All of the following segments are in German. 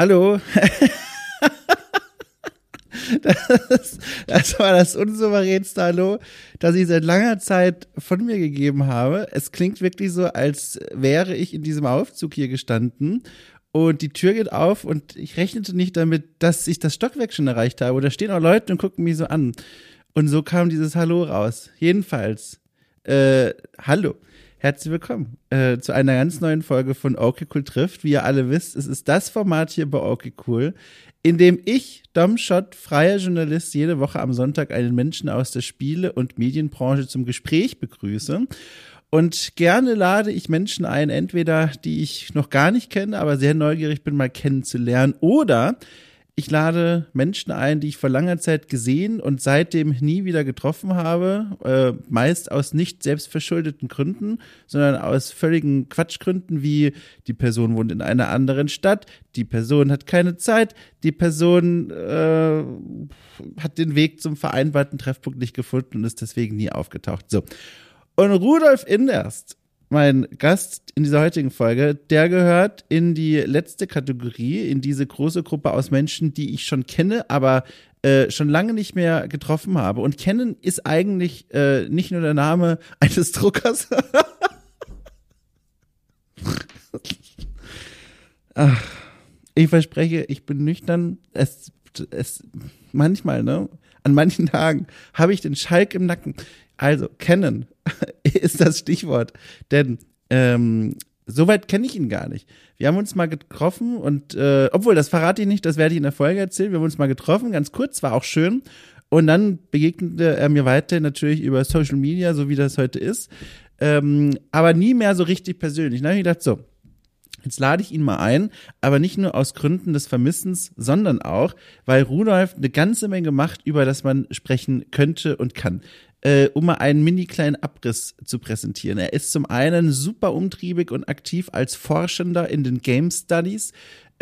Hallo. Das, das, war das unsouveränste Hallo, das ich seit langer Zeit von mir gegeben habe. Es klingt wirklich so, als wäre ich in diesem Aufzug hier gestanden und die Tür geht auf und ich rechnete nicht damit, dass ich das Stockwerk schon erreicht habe. Und da stehen auch Leute und gucken mich so an. Und so kam dieses Hallo raus. Jedenfalls, äh, hallo. Herzlich willkommen äh, zu einer ganz neuen Folge von Okay Cool trifft. Wie ihr alle wisst, es ist das Format hier bei Okay Cool, in dem ich, Dom Schott, freier Journalist, jede Woche am Sonntag einen Menschen aus der Spiele- und Medienbranche zum Gespräch begrüße. Und gerne lade ich Menschen ein, entweder die ich noch gar nicht kenne, aber sehr neugierig bin, mal kennenzulernen, oder ich lade Menschen ein, die ich vor langer Zeit gesehen und seitdem nie wieder getroffen habe, äh, meist aus nicht selbstverschuldeten Gründen, sondern aus völligen Quatschgründen, wie die Person wohnt in einer anderen Stadt, die Person hat keine Zeit, die Person äh, hat den Weg zum vereinbarten Treffpunkt nicht gefunden und ist deswegen nie aufgetaucht. So. Und Rudolf Inderst mein Gast in dieser heutigen Folge, der gehört in die letzte Kategorie, in diese große Gruppe aus Menschen, die ich schon kenne, aber äh, schon lange nicht mehr getroffen habe. Und kennen ist eigentlich äh, nicht nur der Name eines Druckers. Ach, ich verspreche, ich bin nüchtern. Es, es, manchmal, ne? An manchen Tagen habe ich den Schalk im Nacken. Also, kennen ist das Stichwort. Denn ähm, Soweit kenne ich ihn gar nicht. Wir haben uns mal getroffen und, äh, obwohl, das verrate ich nicht, das werde ich in der Folge erzählen. Wir haben uns mal getroffen, ganz kurz, war auch schön. Und dann begegnete er mir weiter natürlich über Social Media, so wie das heute ist. Ähm, aber nie mehr so richtig persönlich. Dann habe ich gedacht, so, Jetzt lade ich ihn mal ein, aber nicht nur aus Gründen des Vermissens, sondern auch, weil Rudolf eine ganze Menge macht, über das man sprechen könnte und kann äh, um mal einen mini kleinen Abriss zu präsentieren. Er ist zum einen super umtriebig und aktiv als Forschender in den Game Studies.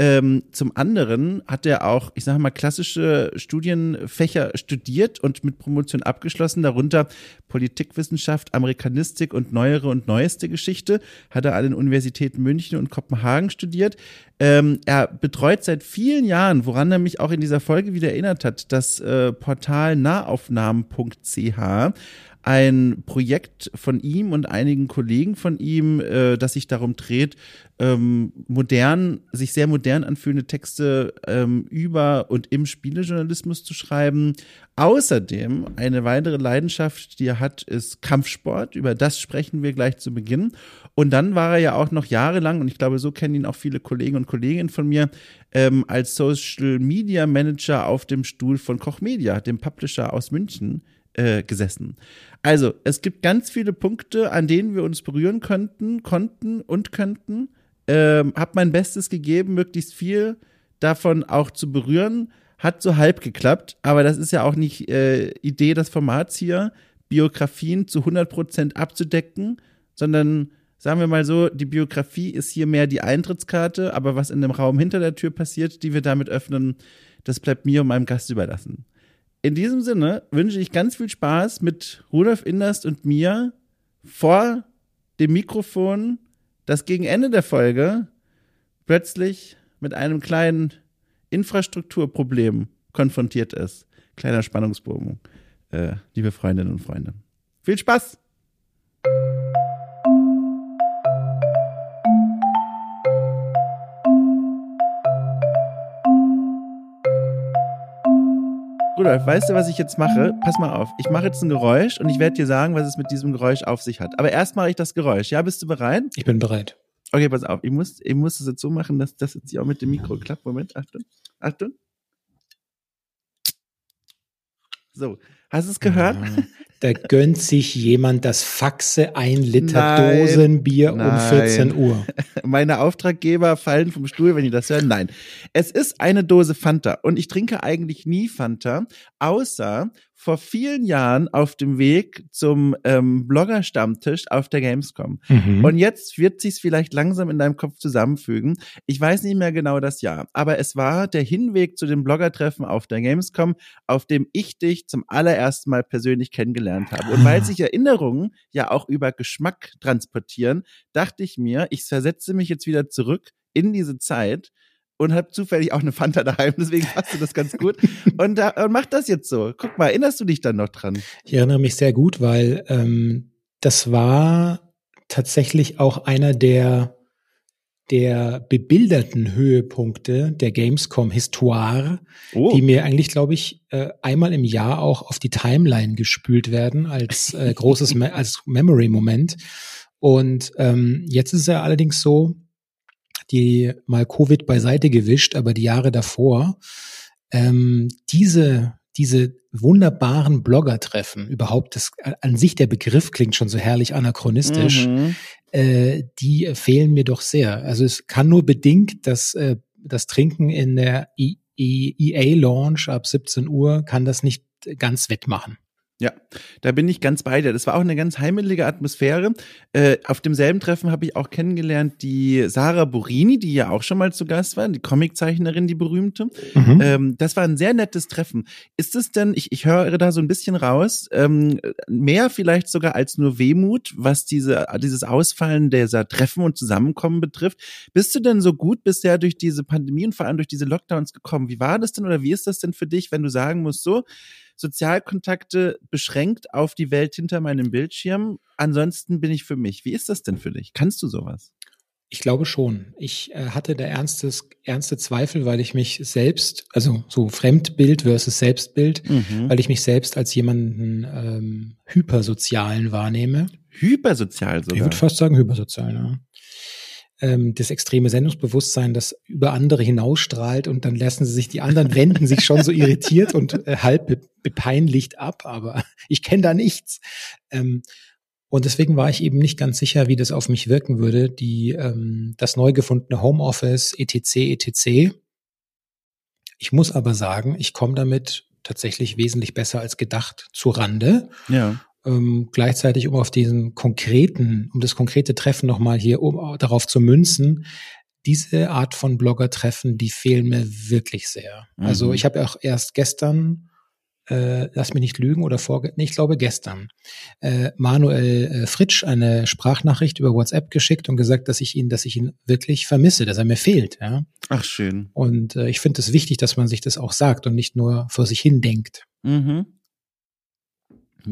Ähm, zum anderen hat er auch, ich sage mal, klassische Studienfächer studiert und mit Promotion abgeschlossen, darunter Politikwissenschaft, Amerikanistik und neuere und neueste Geschichte. Hat er an den Universitäten München und Kopenhagen studiert. Ähm, er betreut seit vielen Jahren, woran er mich auch in dieser Folge wieder erinnert hat, das äh, Portal nahaufnahmen.ch ein Projekt von ihm und einigen Kollegen von ihm, äh, das sich darum dreht, ähm, modern, sich sehr modern anfühlende Texte ähm, über und im Spielejournalismus zu schreiben. Außerdem eine weitere Leidenschaft, die er hat, ist Kampfsport. Über das sprechen wir gleich zu Beginn. Und dann war er ja auch noch jahrelang, und ich glaube, so kennen ihn auch viele Kollegen und Kolleginnen von mir, ähm, als Social Media Manager auf dem Stuhl von Koch Media, dem Publisher aus München, äh, gesessen. Also, es gibt ganz viele Punkte, an denen wir uns berühren könnten, konnten und könnten. Ähm, hab mein Bestes gegeben, möglichst viel davon auch zu berühren. Hat so halb geklappt, aber das ist ja auch nicht äh, Idee des Formats hier, Biografien zu 100% abzudecken, sondern sagen wir mal so, die Biografie ist hier mehr die Eintrittskarte, aber was in dem Raum hinter der Tür passiert, die wir damit öffnen, das bleibt mir und meinem Gast überlassen in diesem Sinne wünsche ich ganz viel Spaß mit Rudolf Inderst und mir vor dem Mikrofon, das gegen Ende der Folge plötzlich mit einem kleinen Infrastrukturproblem konfrontiert ist. Kleiner Spannungsbogen, äh, liebe Freundinnen und Freunde. Viel Spaß! Rudolf, weißt du, was ich jetzt mache? Pass mal auf. Ich mache jetzt ein Geräusch und ich werde dir sagen, was es mit diesem Geräusch auf sich hat. Aber erst mache ich das Geräusch. Ja, bist du bereit? Ich bin bereit. Okay, pass auf. Ich muss, ich muss es jetzt so machen, dass das jetzt hier auch mit dem Mikro klappt. Moment, Achtung. Achtung. So, hast du es gehört? Ja, da gönnt sich jemand das Faxe ein Liter nein, Dosenbier nein. um 14 Uhr. Meine Auftraggeber fallen vom Stuhl, wenn die das hören. Nein. Es ist eine Dose Fanta und ich trinke eigentlich nie Fanta, außer vor vielen Jahren auf dem Weg zum ähm, Blogger-Stammtisch auf der Gamescom. Mhm. Und jetzt wird sich's vielleicht langsam in deinem Kopf zusammenfügen. Ich weiß nicht mehr genau das Jahr, aber es war der Hinweg zu dem Blogger-Treffen auf der Gamescom, auf dem ich dich zum allerersten Mal persönlich kennengelernt habe. Und weil sich Erinnerungen ja auch über Geschmack transportieren, dachte ich mir, ich versetze mich jetzt wieder zurück in diese Zeit und habe zufällig auch eine Fanta daheim, deswegen passt du das ganz gut. Und, da, und mach das jetzt so. Guck mal, erinnerst du dich dann noch dran? Ich erinnere mich sehr gut, weil ähm, das war tatsächlich auch einer der der bebilderten Höhepunkte der Gamescom Histoire, oh. die mir eigentlich, glaube ich, äh, einmal im Jahr auch auf die Timeline gespült werden als äh, großes Me als Memory-Moment. Und ähm, jetzt ist es ja allerdings so, die mal Covid beiseite gewischt, aber die Jahre davor, ähm, diese diese wunderbaren Blogger-Treffen, überhaupt das an sich der Begriff klingt schon so herrlich anachronistisch, mhm. äh, die fehlen mir doch sehr. Also es kann nur bedingt das, äh, das Trinken in der EA-Launch ab 17 Uhr kann das nicht ganz wettmachen. Ja, da bin ich ganz bei dir. Das war auch eine ganz heimelige Atmosphäre. Äh, auf demselben Treffen habe ich auch kennengelernt die Sarah Burini, die ja auch schon mal zu Gast war, die Comiczeichnerin, die berühmte. Mhm. Ähm, das war ein sehr nettes Treffen. Ist es denn, ich, ich höre da so ein bisschen raus, ähm, mehr vielleicht sogar als nur Wehmut, was diese, dieses Ausfallen dieser Treffen und Zusammenkommen betrifft? Bist du denn so gut bisher durch diese Pandemie und vor allem durch diese Lockdowns gekommen? Wie war das denn oder wie ist das denn für dich, wenn du sagen musst, so, Sozialkontakte beschränkt auf die Welt hinter meinem Bildschirm. Ansonsten bin ich für mich. Wie ist das denn für dich? Kannst du sowas? Ich glaube schon. Ich äh, hatte da ernstes, ernste Zweifel, weil ich mich selbst, also so Fremdbild versus Selbstbild, mhm. weil ich mich selbst als jemanden ähm, hypersozialen wahrnehme. Hypersozial sogar? Ich würde fast sagen hypersozial, ja ähm, das extreme Sendungsbewusstsein, das über andere hinausstrahlt und dann lassen sie sich, die anderen wenden sich schon so irritiert und äh, halb be bepeinlicht ab, aber ich kenne da nichts. Ähm, und deswegen war ich eben nicht ganz sicher, wie das auf mich wirken würde, die ähm, das neu gefundene Homeoffice, etc., etc. Ich muss aber sagen, ich komme damit tatsächlich wesentlich besser als gedacht zu Rande. Ja ähm, gleichzeitig, um auf diesen konkreten, um das konkrete Treffen nochmal hier um, darauf zu münzen, diese Art von Blogger-Treffen, die fehlen mir wirklich sehr. Also mhm. Also ich habe auch erst gestern, äh, lass mich nicht lügen, oder vor, nee, ich glaube gestern, äh, Manuel äh, Fritsch eine Sprachnachricht über WhatsApp geschickt und gesagt, dass ich ihn, dass ich ihn wirklich vermisse, dass er mir fehlt. Ja? Ach schön. Und äh, ich finde es wichtig, dass man sich das auch sagt und nicht nur vor sich hin denkt. Mhm.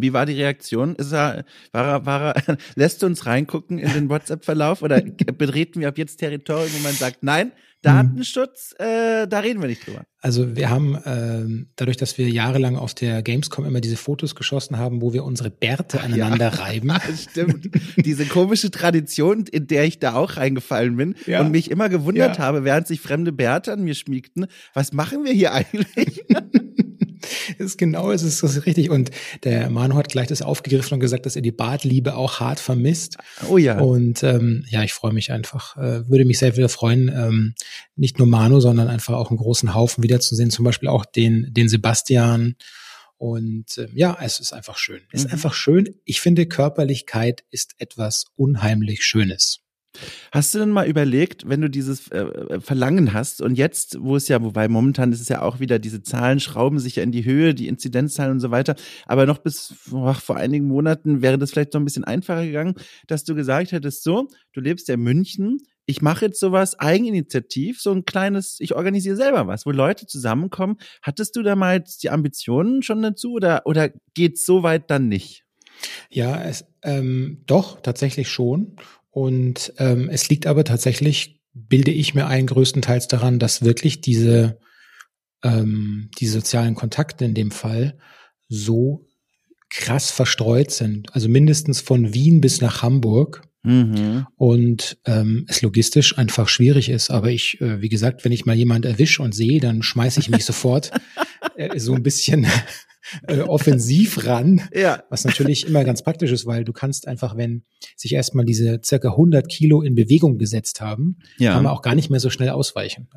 Wie war die Reaktion? Ist er, war er, war er, lässt du uns reingucken in den WhatsApp-Verlauf oder betreten wir ab jetzt Territorium, wo man sagt, nein, Datenschutz, äh, da reden wir nicht drüber. Also wir haben ähm, dadurch, dass wir jahrelang auf der Gamescom immer diese Fotos geschossen haben, wo wir unsere Bärte aneinander ja. reiben. Stimmt. diese komische Tradition, in der ich da auch reingefallen bin ja. und mich immer gewundert ja. habe, während sich fremde Bärte an mir schmiegten, was machen wir hier eigentlich? ist genau, es ist, ist richtig. Und der Manu hat gleich das aufgegriffen und gesagt, dass er die Bartliebe auch hart vermisst. Oh ja. Und ähm, ja, ich freue mich einfach, äh, würde mich sehr wieder freuen, ähm, nicht nur Manu, sondern einfach auch einen großen Haufen wiederzusehen, zum Beispiel auch den, den Sebastian. Und äh, ja, es ist einfach schön. Es ist mhm. einfach schön. Ich finde, Körperlichkeit ist etwas unheimlich Schönes. Hast du denn mal überlegt, wenn du dieses äh, äh, Verlangen hast und jetzt, wo es ja, wobei momentan ist es ja auch wieder, diese Zahlen schrauben sich ja in die Höhe, die Inzidenzzahlen und so weiter, aber noch bis oh, vor einigen Monaten wäre das vielleicht noch ein bisschen einfacher gegangen, dass du gesagt hättest, so, du lebst ja in München, ich mache jetzt sowas eigeninitiativ, so ein kleines, ich organisiere selber was, wo Leute zusammenkommen. Hattest du da mal jetzt die Ambitionen schon dazu oder, oder geht's so weit dann nicht? Ja, es, ähm, doch, tatsächlich schon. Und ähm, es liegt aber tatsächlich, bilde ich mir ein, größtenteils daran, dass wirklich diese, ähm, die sozialen Kontakte in dem Fall so krass verstreut sind. Also mindestens von Wien bis nach Hamburg. Mhm. Und ähm, es logistisch einfach schwierig ist. Aber ich, äh, wie gesagt, wenn ich mal jemand erwische und sehe, dann schmeiße ich mich sofort äh, so ein bisschen äh, offensiv ran, ja. was natürlich immer ganz praktisch ist, weil du kannst einfach, wenn sich erstmal diese circa 100 Kilo in Bewegung gesetzt haben, ja. kann man auch gar nicht mehr so schnell ausweichen.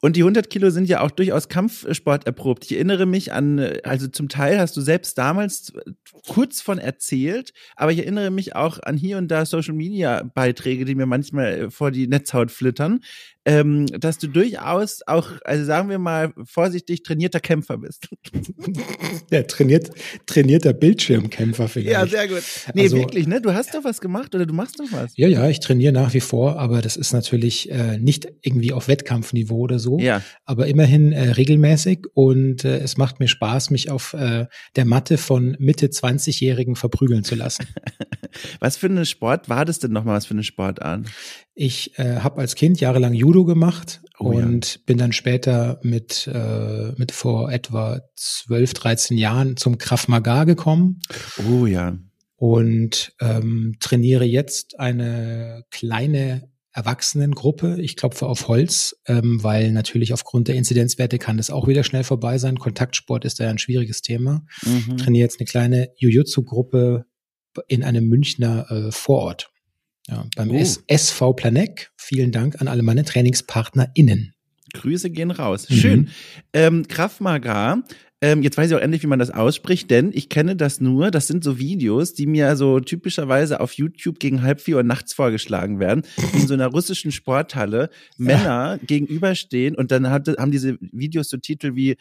Und die 100 Kilo sind ja auch durchaus Kampfsport erprobt. Ich erinnere mich an, also zum Teil hast du selbst damals kurz von erzählt, aber ich erinnere mich auch an hier und da Social Media Beiträge, die mir manchmal vor die Netzhaut flittern. Ähm, dass du durchaus auch, also sagen wir mal vorsichtig, trainierter Kämpfer bist. Ja, trainiert, trainierter Bildschirmkämpfer vielleicht. Ja, sehr gut. Nee, Also- wirklich, ne? Du hast doch was gemacht oder du machst doch was. Ja, ja, ich trainiere nach wie vor, aber das ist natürlich äh, nicht irgendwie auf Wettkampfniveau oder so, Ja. aber immerhin äh, regelmäßig und äh, es macht mir Spaß, mich auf äh, der Matte von Mitte 20-Jährigen verprügeln zu lassen. Was für eine Sport war das denn nochmal? Was für eine Sportart? Ich äh, habe als Kind jahrelang Judo gemacht Oh ja. und bin dann später mit, äh, mit vor etwa 12, 13 Jahren zum Krav Maga gekommen Oh ja. und ähm, trainiere jetzt eine kleine Erwachsenengruppe. Ich klopfe auf Holz, ähm, weil natürlich aufgrund der Inzidenzwerte kann das auch wieder schnell vorbei sein. Kontaktsport ist da ja ein schwieriges Thema. Mhm. Trainiere jetzt eine kleine Jiu-Jitsu-Gruppe in einem Münchner äh, Vorort. Ja, beim. S SV Planeck. Vielen Dank an alle meine TrainingspartnerInnen. Grüße gehen raus. Mhm. Schön. Ähm, Krav Maga. Ähm, jetzt weiß ich auch endlich, wie man das ausspricht, denn ich kenne das nur. Das sind so Videos, die mir so typischerweise auf YouTube gegen halb vier Uhr nachts vorgeschlagen werden, in so einer russischen Sporthalle Männer gegenüberstehen und dann hat, haben diese Videos so Titel wie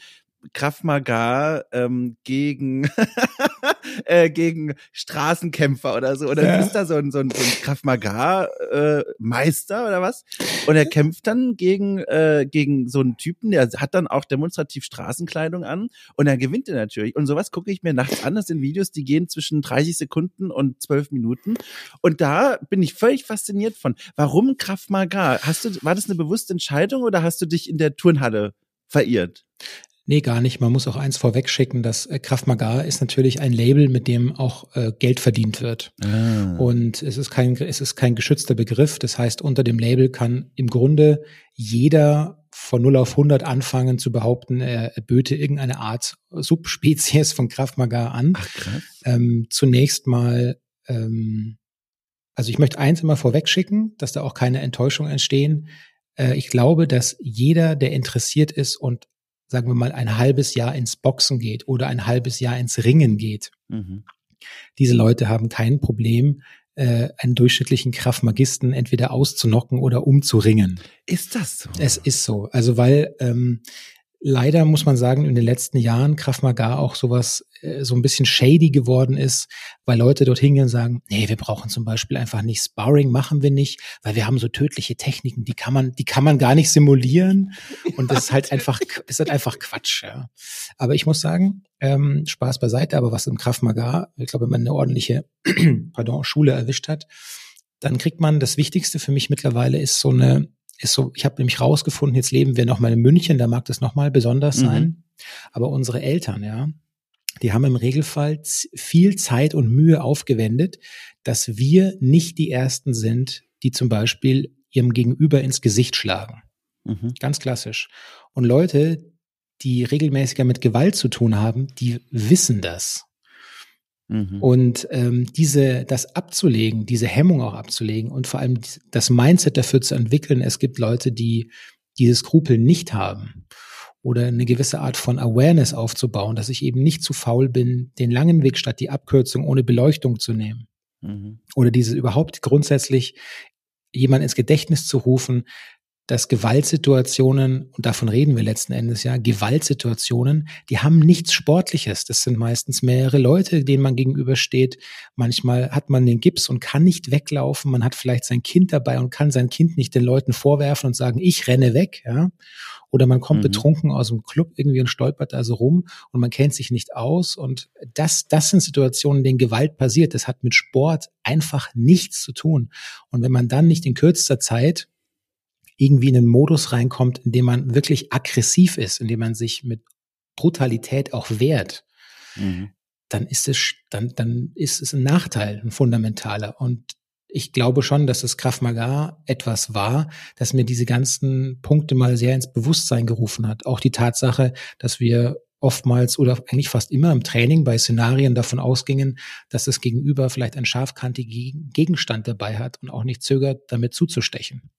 Krav Maga ähm, gegen äh, gegen Straßenkämpfer oder so. Oder Ja. ist da so ein, so ein, so ein Krav Maga äh, Meister oder was? Und er kämpft dann gegen, äh, gegen so einen Typen, der hat dann auch demonstrativ Straßenkleidung an und er gewinnt er natürlich. Und sowas gucke ich mir nachts an. Das sind Videos, die gehen zwischen 30 Sekunden und 12 Minuten. Und da bin ich völlig fasziniert von. Warum Krav Maga? Hast du, war das eine bewusste Entscheidung oder hast du dich in der Turnhalle verirrt? Nee, gar nicht. Man muss auch eins vorwegschicken, dass äh, Krav Maga ist natürlich ein Label, mit dem auch äh, Geld verdient wird. Ah. Und es ist kein, es ist kein geschützter Begriff. Das heißt, unter dem Label kann im Grunde jeder von 0 auf 100 anfangen zu behaupten, er böte irgendeine Art Subspezies von Krav Maga an. Ach krass. Ähm, zunächst mal, ähm, also ich möchte eins immer vorwegschicken, dass da auch keine Enttäuschungen entstehen. Äh, ich glaube, dass jeder, der interessiert ist und sagen wir mal ein halbes Jahr ins Boxen geht oder ein halbes Jahr ins Ringen geht, Mhm. diese Leute haben kein Problem, äh, einen durchschnittlichen Kraftmagisten entweder auszunocken oder umzuringen. Ist das so? Es ist so. Also weil ähm, leider muss man sagen, in den letzten Jahren Krav Maga auch sowas äh, so ein bisschen shady geworden ist, weil Leute dort hingehen und sagen, nee, wir brauchen zum Beispiel einfach nicht Sparring, machen wir nicht, weil wir haben so tödliche Techniken, die kann man, die kann man gar nicht simulieren. Und das ist halt einfach, ist halt einfach Quatsch, ja. Aber ich muss sagen, ähm, Spaß beiseite, aber was im Krav Maga, ich glaube, wenn man eine ordentliche, pardon, Schule erwischt hat, dann kriegt man das Wichtigste für mich mittlerweile ist so eine ist so, ich habe nämlich rausgefunden, jetzt leben wir nochmal in München, da mag das nochmal besonders Mhm. sein. Aber unsere Eltern, ja, die haben im Regelfall viel Zeit und Mühe aufgewendet, dass wir nicht die Ersten sind, die zum Beispiel ihrem Gegenüber ins Gesicht schlagen. Mhm. Ganz klassisch. Und Leute, die regelmäßiger mit Gewalt zu tun haben, die wissen das. Mhm. Und ähm, diese, das abzulegen, diese Hemmung auch abzulegen und vor allem das Mindset dafür zu entwickeln, es gibt Leute, die diese Skrupel nicht haben oder eine gewisse Art von Awareness aufzubauen, dass ich eben nicht zu faul bin, den langen Weg statt die Abkürzung ohne Beleuchtung zu nehmen Mhm. oder diese überhaupt grundsätzlich jemand ins Gedächtnis zu rufen, dass Gewaltsituationen, und davon reden wir letzten Endes ja, Gewaltsituationen, die haben nichts Sportliches. Das sind meistens mehrere Leute, denen man gegenübersteht. Manchmal hat man den Gips und kann nicht weglaufen. Man hat vielleicht sein Kind dabei und kann sein Kind nicht den Leuten vorwerfen und sagen, ich renne weg, ja. Oder man kommt Mhm. betrunken aus dem Club irgendwie und stolpert da so rum und man kennt sich nicht aus. Und das, das sind Situationen, in denen Gewalt passiert. Das hat mit Sport einfach nichts zu tun. Und wenn man dann nicht in kürzester Zeit irgendwie in einen Modus reinkommt, in dem man wirklich aggressiv ist, in dem man sich mit Brutalität auch wehrt, Mhm. dann ist es, dann, dann ist es ein Nachteil, ein fundamentaler. Und ich glaube schon, dass das Krav Maga etwas war, das mir diese ganzen Punkte mal sehr ins Bewusstsein gerufen hat. Auch die Tatsache, dass wir oftmals oder eigentlich fast immer im Training bei Szenarien davon ausgingen, dass das Gegenüber vielleicht einen scharfkantigen Gegenstand dabei hat und auch nicht zögert, damit zuzustechen.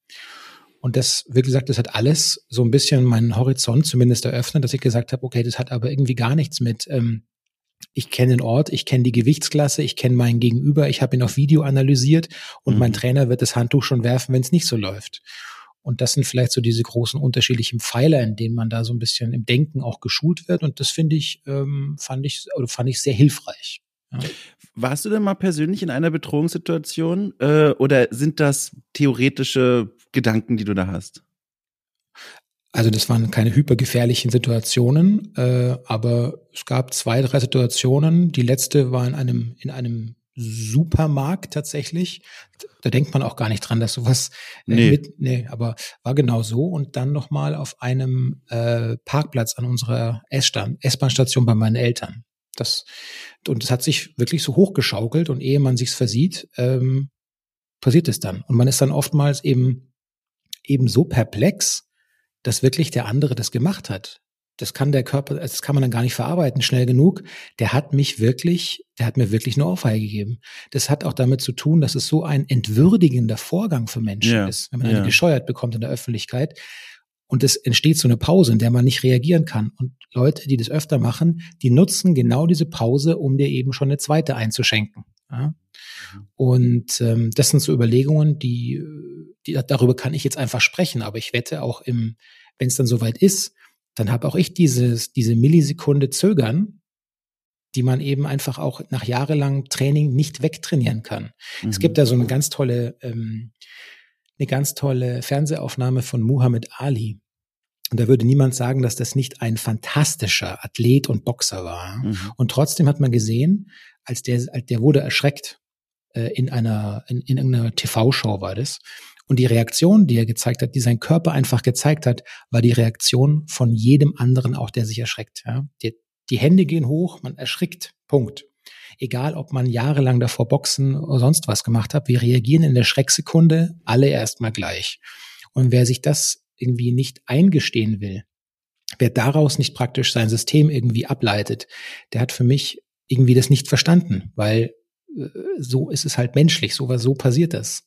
Und das, wie gesagt, das hat alles so ein bisschen meinen Horizont zumindest eröffnet, dass ich gesagt habe, okay, das hat aber irgendwie gar nichts mit, ähm, ich kenne den Ort, ich kenne die Gewichtsklasse, ich kenne meinen Gegenüber, ich habe ihn auf Video analysiert und Mhm. mein Trainer wird das Handtuch schon werfen, wenn es nicht so läuft. Und das sind vielleicht so diese großen unterschiedlichen Pfeiler, in denen man da so ein bisschen im Denken auch geschult wird. Und das finde ich, ähm, fand ich, oder fand ich sehr hilfreich. Ja. Warst du denn mal persönlich in einer Bedrohungssituation äh, oder sind das theoretische Gedanken, die du da hast? Also das waren keine hypergefährlichen Situationen, äh, aber es gab zwei, drei Situationen. Die letzte war in einem in einem Supermarkt tatsächlich. Da denkt man auch gar nicht dran, dass sowas äh, nee. mit, nee, aber war genau so. Und dann nochmal auf einem äh, Parkplatz an unserer S-Bahn-Station bei meinen Eltern. Das, und es hat sich wirklich so hochgeschaukelt und ehe man sich's versieht, ähm, passiert es dann. Und man ist dann oftmals eben, eben so perplex, dass wirklich der andere das gemacht hat. Das kann der Körper, das kann man dann gar nicht verarbeiten schnell genug. Der hat mich wirklich, der hat mir wirklich eine Ohrfeige gegeben. Das hat auch damit zu tun, dass es so ein entwürdigender Vorgang für Menschen ja, ist, wenn man ja. eine gescheuert bekommt in der Öffentlichkeit. Und es entsteht so eine Pause, in der man nicht reagieren kann. Und Leute, die das öfter machen, die nutzen genau diese Pause, um dir eben schon eine zweite einzuschenken. Ja? Mhm. Und ähm, das sind so Überlegungen, die, die darüber kann ich jetzt einfach sprechen, aber ich wette auch im, wenn es dann soweit ist, dann habe auch ich dieses, diese Millisekunde Zögern, die man eben einfach auch nach jahrelangem Training nicht wegtrainieren kann. Mhm. Es gibt da so eine ganz tolle, ähm, eine ganz tolle Fernsehaufnahme von Muhammad Ali. Und da würde niemand sagen, dass das nicht ein fantastischer Athlet und Boxer war. Mhm. Und trotzdem hat man gesehen, als der, als der wurde erschreckt äh, in einer, in, in einer TV-Show war das. Und die Reaktion, die er gezeigt hat, die sein Körper einfach gezeigt hat, war die Reaktion von jedem anderen auch, der sich erschreckt. Ja? Die, die Hände gehen hoch, man erschrickt. Punkt. Egal, ob man jahrelang davor Boxen oder sonst was gemacht hat, wir reagieren in der Schrecksekunde alle erstmal gleich. Und wer sich das irgendwie nicht eingestehen will, wer daraus nicht praktisch sein System irgendwie ableitet, der hat für mich irgendwie das nicht verstanden, weil äh, so ist es halt menschlich, so was so passiert das.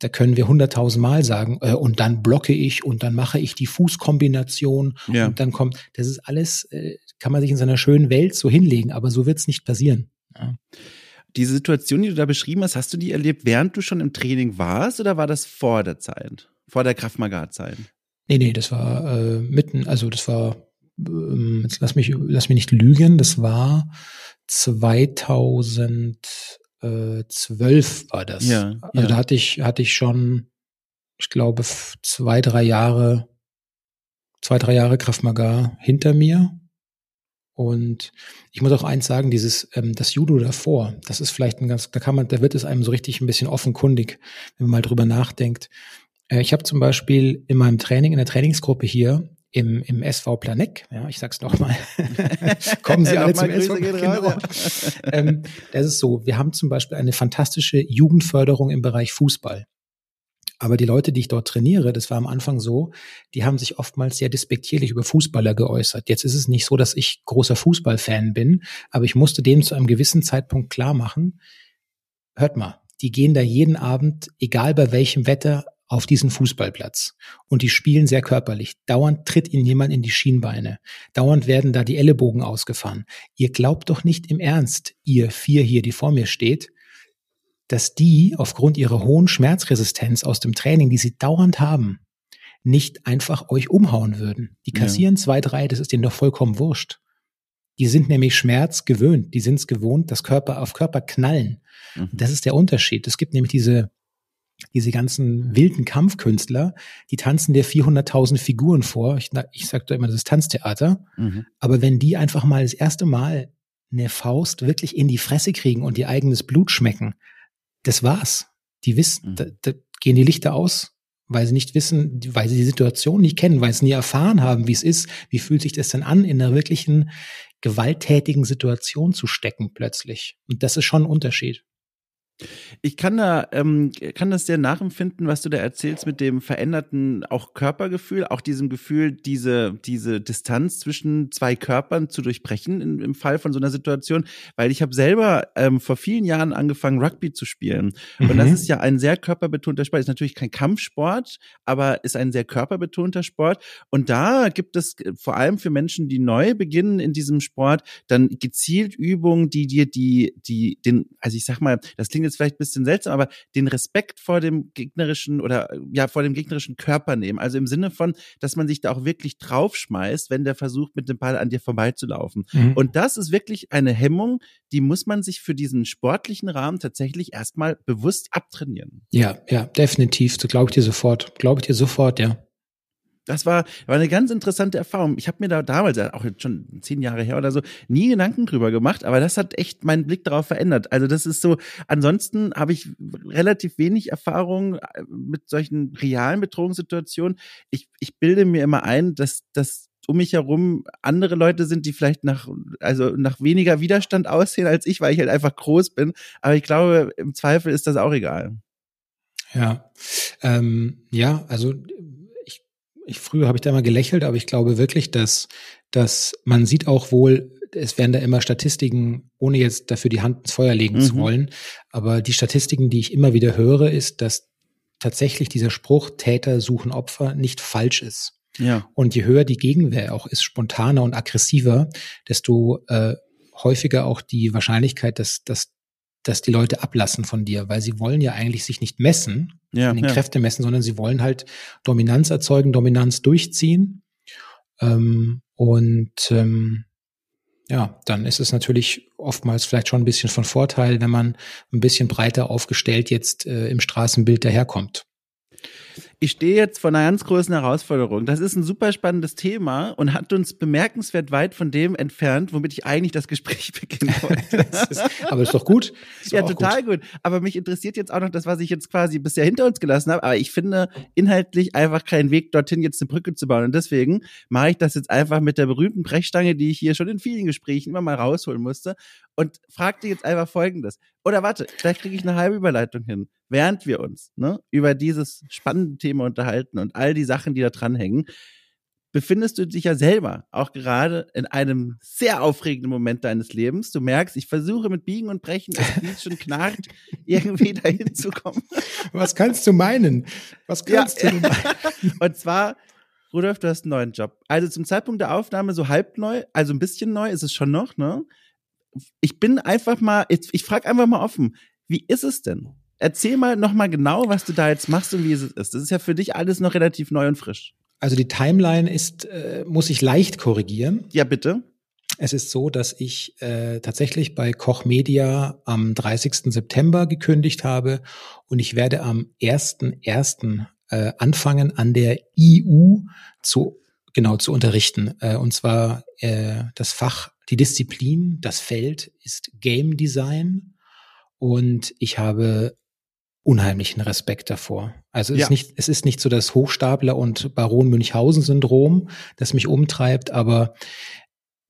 Da können wir hunderttausend Mal sagen, äh, und dann blocke ich und dann mache ich die Fußkombination ja. und dann kommt, das ist alles, äh, kann man sich in seiner schönen Welt so hinlegen, aber so wird es nicht passieren. Ja. Diese Situation, die du da beschrieben hast, hast du die erlebt, während du schon im Training warst oder war das vor der Zeit, vor der Kraftmagar-Zeit? Nee, nee, das war äh, mitten, also das war, ähm, jetzt lass mich, lass mich nicht lügen, das war 2012 war das. Ja, also ja. da hatte ich, hatte ich schon, ich glaube, zwei, drei Jahre, zwei, drei Jahre Kraftmagar hinter mir. Und ich muss auch eins sagen, dieses ähm, das Judo davor, das ist vielleicht ein ganz, da kann man, da wird es einem so richtig ein bisschen offenkundig, wenn man mal drüber nachdenkt. Äh, ich habe zum Beispiel in meinem Training, in der Trainingsgruppe hier im, im SV Planek, ja, ich sag's nochmal, kommen Sie alle zum SV genau. ähm, Das ist so, wir haben zum Beispiel eine fantastische Jugendförderung im Bereich Fußball. Aber die Leute, die ich dort trainiere, das war am Anfang so, die haben sich oftmals sehr despektierlich über Fußballer geäußert. Jetzt ist es nicht so, dass ich großer Fußballfan bin, aber ich musste denen zu einem gewissen Zeitpunkt klar machen, hört mal, die gehen da jeden Abend, egal bei welchem Wetter, auf diesen Fußballplatz. Und die spielen sehr körperlich. Dauernd tritt ihnen jemand in die Schienbeine. Dauernd werden da die Ellenbogen ausgefahren. Ihr glaubt doch nicht im Ernst, ihr vier hier, die vor mir steht, dass die aufgrund ihrer hohen Schmerzresistenz aus dem Training, die sie dauernd haben, nicht einfach euch umhauen würden. Die kassieren ja. zwei, drei, das ist denen doch vollkommen wurscht. Die sind nämlich Schmerz gewöhnt. Die sind es gewohnt, dass Körper auf Körper knallen. Mhm. Das ist der Unterschied. Es gibt nämlich diese diese ganzen wilden Kampfkünstler, die tanzen dir 400.000 Figuren vor. Ich, ich sage da immer, das ist Tanztheater. Mhm. Aber wenn die einfach mal das erste Mal eine Faust wirklich in die Fresse kriegen und ihr eigenes Blut schmecken, das war's. Die wissen, mhm. da, da gehen die Lichter aus, weil sie nicht wissen, weil sie die Situation nicht kennen, weil sie nie erfahren haben, wie es ist. Wie fühlt sich das denn an, in einer wirklichen gewalttätigen Situation zu stecken plötzlich? Und das ist schon ein Unterschied. Ich kann da, ähm, kann das sehr nachempfinden, was du da erzählst mit dem veränderten auch Körpergefühl, auch diesem Gefühl, diese, diese Distanz zwischen zwei Körpern zu durchbrechen in, im Fall von so einer Situation, weil ich habe selber ähm, vor vielen Jahren angefangen, Rugby zu spielen. Mhm. Und das mhm. ist ja ein sehr körperbetonter Sport. Ist natürlich kein Kampfsport, aber ist ein sehr körperbetonter Sport. Und da gibt es äh, vor allem für Menschen, die neu beginnen in diesem Sport, dann gezielt Übungen, die dir die, die, den, also ich sag mal, das klingt jetzt vielleicht ein bisschen seltsam, aber den Respekt vor dem gegnerischen oder ja vor dem gegnerischen Körper nehmen. Also im Sinne von, dass man sich da auch wirklich draufschmeißt, wenn der versucht, mit dem Ball an dir vorbeizulaufen. Mhm. Und das ist wirklich eine Hemmung, die muss man sich für diesen sportlichen Rahmen tatsächlich erstmal bewusst abtrainieren. Ja, ja, definitiv. So glaube ich dir sofort. Glaube ich dir sofort, ja. Das war, war eine ganz interessante Erfahrung. Ich habe mir da damals, auch jetzt schon zehn Jahre her oder so, nie Gedanken drüber gemacht, aber das hat echt meinen Blick darauf verändert. Also das ist so, ansonsten habe ich relativ wenig Erfahrung äh, mit solchen realen Bedrohungssituationen. Ich, ich bilde mir immer ein, dass, dass um mich herum andere Leute sind, die vielleicht nach, also nach weniger Widerstand aussehen als ich, weil ich halt einfach groß bin. Aber ich glaube, im Zweifel ist das auch egal. Ja, ähm, ja, also ich früher habe ich da immer gelächelt, aber ich glaube wirklich, dass, dass man sieht auch wohl, es werden da immer Statistiken, ohne jetzt dafür die Hand ins Feuer legen mhm. zu wollen, aber die Statistiken, die ich immer wieder höre, ist, dass tatsächlich dieser Spruch Täter suchen Opfer nicht falsch ist. Ja. Und je höher die Gegenwehr auch ist, spontaner und aggressiver, desto äh, häufiger auch die Wahrscheinlichkeit, dass, dass dass die Leute ablassen von dir, weil sie wollen ja eigentlich sich nicht messen, ja, den ja. Kräfte messen, sondern sie wollen halt Dominanz erzeugen, Dominanz durchziehen. Ähm, und ähm, ja, dann ist es natürlich oftmals vielleicht schon ein bisschen von Vorteil, wenn man ein bisschen breiter aufgestellt jetzt äh, im Straßenbild daherkommt ich stehe jetzt vor einer ganz großen Herausforderung. Das ist ein super spannendes Thema und hat uns bemerkenswert weit von dem entfernt, womit ich eigentlich das Gespräch beginnen wollte. ist, aber ist doch gut. Ist ja, total gut. gut. Aber mich interessiert jetzt auch noch das, was ich jetzt quasi bisher hinter uns gelassen habe. Aber ich finde inhaltlich einfach keinen Weg dorthin, jetzt eine Brücke zu bauen. Und deswegen mache ich das jetzt einfach mit der berühmten Brechstange, die ich hier schon in vielen Gesprächen immer mal rausholen musste und fragte jetzt einfach Folgendes. Oder warte, vielleicht kriege ich eine halbe Überleitung hin während wir uns ne, über dieses spannende Thema unterhalten und all die Sachen, die da dranhängen, befindest du dich ja selber auch gerade in einem sehr aufregenden Moment deines Lebens. Du merkst, ich versuche mit Biegen und Brechen, es schon knarrt, irgendwie dahin zu kommen. Was kannst du meinen? Was kannst ja. du meinen? und zwar, Rudolf, du hast einen neuen Job. Also zum Zeitpunkt der Aufnahme so halb neu, also ein bisschen neu ist es schon noch, ne? Ich bin einfach mal, ich, ich frage einfach mal offen, wie ist es denn? Erzähl mal nochmal genau, was du da jetzt machst und wie es ist. Das ist ja für dich alles noch relativ neu und frisch. Also die Timeline ist, äh, muss ich leicht korrigieren. Ja, bitte. Es ist so, dass ich äh, tatsächlich bei Koch Media am 30. September gekündigt habe und ich werde am 1.1. Äh, anfangen, an der EU zu genau zu unterrichten. Äh, und zwar äh, das Fach, die Disziplin, das Feld ist Game Design. Und ich habe unheimlichen Respekt davor. Also es, ja. ist nicht, es ist nicht so das Hochstapler- und Baron-Münchhausen-Syndrom, das mich umtreibt, aber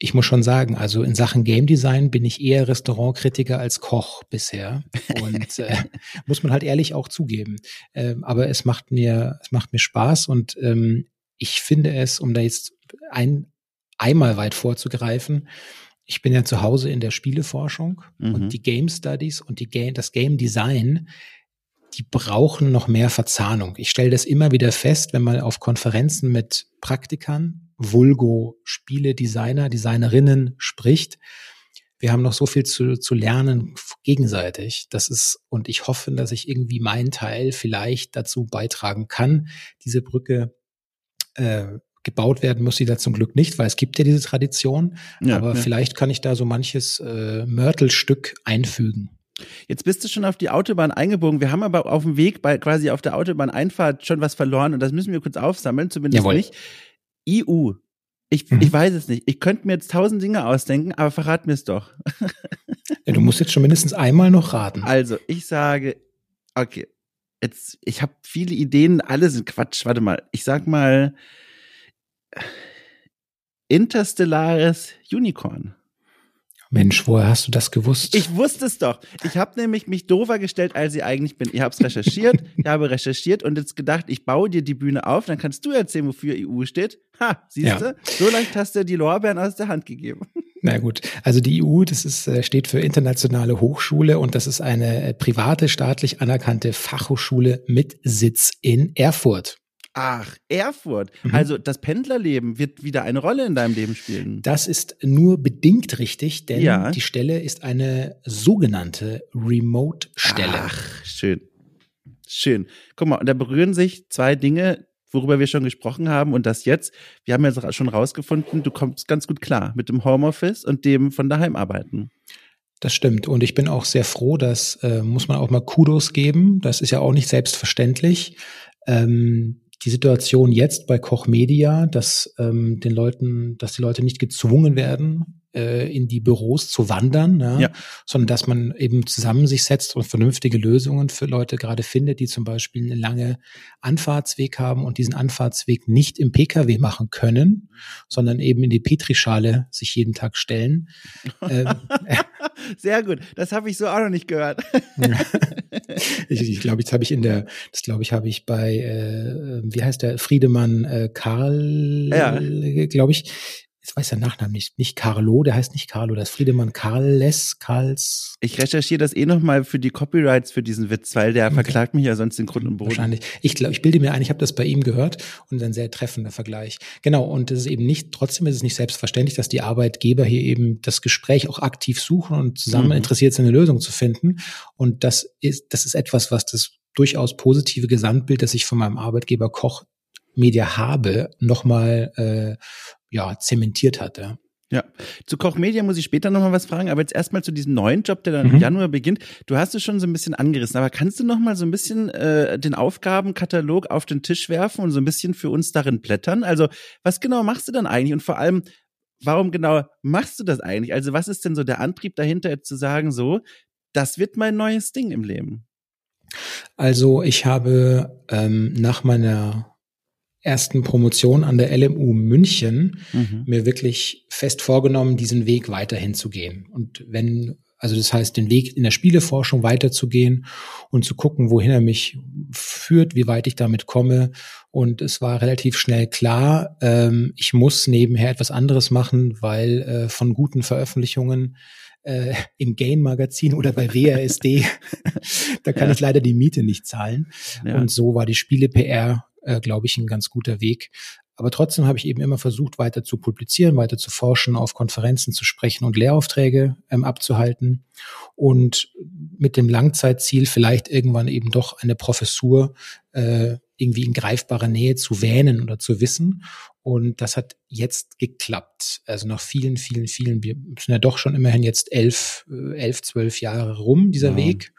ich muss schon sagen, also in Sachen Game Design bin ich eher Restaurantkritiker als Koch bisher. Und äh, muss man halt ehrlich auch zugeben. Ähm, aber es macht mir, es macht mir Spaß und ähm, ich finde es, um da jetzt ein, einmal weit vorzugreifen, ich bin ja zu Hause in der Spieleforschung mhm. und die Game Studies und die Game, das Game Design die brauchen noch mehr Verzahnung. Ich stelle das immer wieder fest, wenn man auf Konferenzen mit Praktikern, Vulgo, Spiele, Designer, Designerinnen spricht. Wir haben noch so viel zu, zu lernen gegenseitig. Das ist, und ich hoffe, dass ich irgendwie meinen Teil vielleicht dazu beitragen kann, diese Brücke äh, gebaut werden muss sie da zum Glück nicht, weil es gibt ja diese Tradition. Ja, aber ja. vielleicht kann ich da so manches äh, Mörtelstück einfügen. Jetzt bist du schon auf die Autobahn eingebogen. Wir haben aber auf dem Weg bei quasi auf der Autobahneinfahrt schon was verloren und das müssen wir kurz aufsammeln, zumindest Jawohl. nicht. EU. Ich, mhm. ich weiß es nicht. Ich könnte mir jetzt tausend Dinge ausdenken, aber verrat mir es doch. ja, du musst jetzt schon mindestens einmal noch raten. Also, ich sage, okay, jetzt, ich habe viele Ideen, alle sind Quatsch. Warte mal, ich sag mal Interstellares Unicorn. Mensch, woher hast du das gewusst? Ich wusste es doch. Ich habe nämlich mich doofer gestellt, als ich eigentlich bin. Ich habe es recherchiert, ich habe recherchiert und jetzt gedacht, ich baue dir die Bühne auf, dann kannst du erzählen, wofür EU steht. Ha, siehst du? Ja. So leicht hast du die Lorbeeren aus der Hand gegeben. Na gut, also die EU, das ist, äh, steht für Internationale Hochschule und das ist eine äh, private, staatlich anerkannte Fachhochschule mit Sitz in Erfurt. Ach, Erfurt. Mhm. Also das Pendlerleben wird wieder eine Rolle in deinem Leben spielen. Das ist nur bedingt richtig, denn ja. die Stelle ist eine sogenannte Remote-Stelle. Ach, schön. Schön. Guck mal, und da berühren sich zwei Dinge, worüber wir schon gesprochen haben und das jetzt. Wir haben jetzt schon rausgefunden, du kommst ganz gut klar mit dem Homeoffice und dem von daheim arbeiten. Das stimmt. Und ich bin auch sehr froh, das äh, muss man auch mal Kudos geben. Das ist ja auch nicht selbstverständlich. Ähm, die Situation jetzt bei Koch Media, dass ähm, den Leuten, dass die Leute nicht gezwungen werden, äh, in die Büros zu wandern, ja, ja. sondern dass man eben zusammen sich setzt und vernünftige Lösungen für Leute gerade findet, die zum Beispiel eine lange Anfahrtsweg haben und diesen Anfahrtsweg nicht im Pkw machen können, sondern eben in die Petrischale sich jeden Tag stellen. ähm, Sehr gut. Das habe ich so auch noch nicht gehört. ich, ich glaube, jetzt habe ich in der, das glaube ich, habe ich bei, äh, wie heißt der, Friedemann äh, Karl, ja. glaube ich, jetzt weiß der Nachnamen nicht, nicht Carlo, der heißt nicht Carlo, das ist Friedemann Karles, Karls. Ich recherchiere das eh nochmal für die Copyrights für diesen Witz, weil der okay. verklagt mich ja sonst den Grund und Boden. Wahrscheinlich. Ich glaube, ich bilde mir ein, ich habe das bei ihm gehört und ein sehr treffender Vergleich. Genau, und es ist eben nicht, trotzdem ist es nicht selbstverständlich, dass die Arbeitgeber hier eben das Gespräch auch aktiv suchen und zusammen mhm. interessiert sind, eine Lösung zu finden. Und das ist, das ist etwas, was das durchaus positive Gesamtbild, das ich von meinem Arbeitgeber Koch Media habe, nochmal äh, ja, zementiert hat. Ja. Ja, zu Koch Media muss ich später nochmal was fragen, aber jetzt erstmal zu diesem neuen Job, der dann mhm. im Januar beginnt. Du hast es schon so ein bisschen angerissen, aber kannst du nochmal so ein bisschen äh, den Aufgabenkatalog auf den Tisch werfen und so ein bisschen für uns darin blättern? Also, was genau machst du dann eigentlich und vor allem, warum genau machst du das eigentlich? Also, was ist denn so der Antrieb dahinter, jetzt zu sagen, so, das wird mein neues Ding im Leben? Also, ich habe ähm, nach meiner ersten Promotion an der LMU München mhm. mir wirklich fest vorgenommen, diesen Weg weiterhin zu gehen. Und wenn, also das heißt, den Weg in der Spieleforschung weiterzugehen und zu gucken, wohin er mich führt, wie weit ich damit komme. Und es war relativ schnell klar, ähm, ich muss nebenher etwas anderes machen, weil äh, von guten Veröffentlichungen äh, im Gain-Magazin oder bei WASD, da kann ja. ich leider die Miete nicht zahlen. Ja. Und so war die Spiele-PR äh, glaube ich, ein ganz guter Weg. Aber trotzdem habe ich eben immer versucht, weiter zu publizieren, weiter zu forschen, auf Konferenzen zu sprechen und Lehraufträge ähm, abzuhalten. Und mit dem Langzeitziel vielleicht irgendwann eben doch eine Professur äh, irgendwie in greifbarer Nähe zu wähnen oder zu wissen. Und das hat jetzt geklappt. Also nach vielen, vielen, vielen, wir sind ja doch schon immerhin jetzt elf, äh, elf, zwölf Jahre rum, dieser ja. Weg.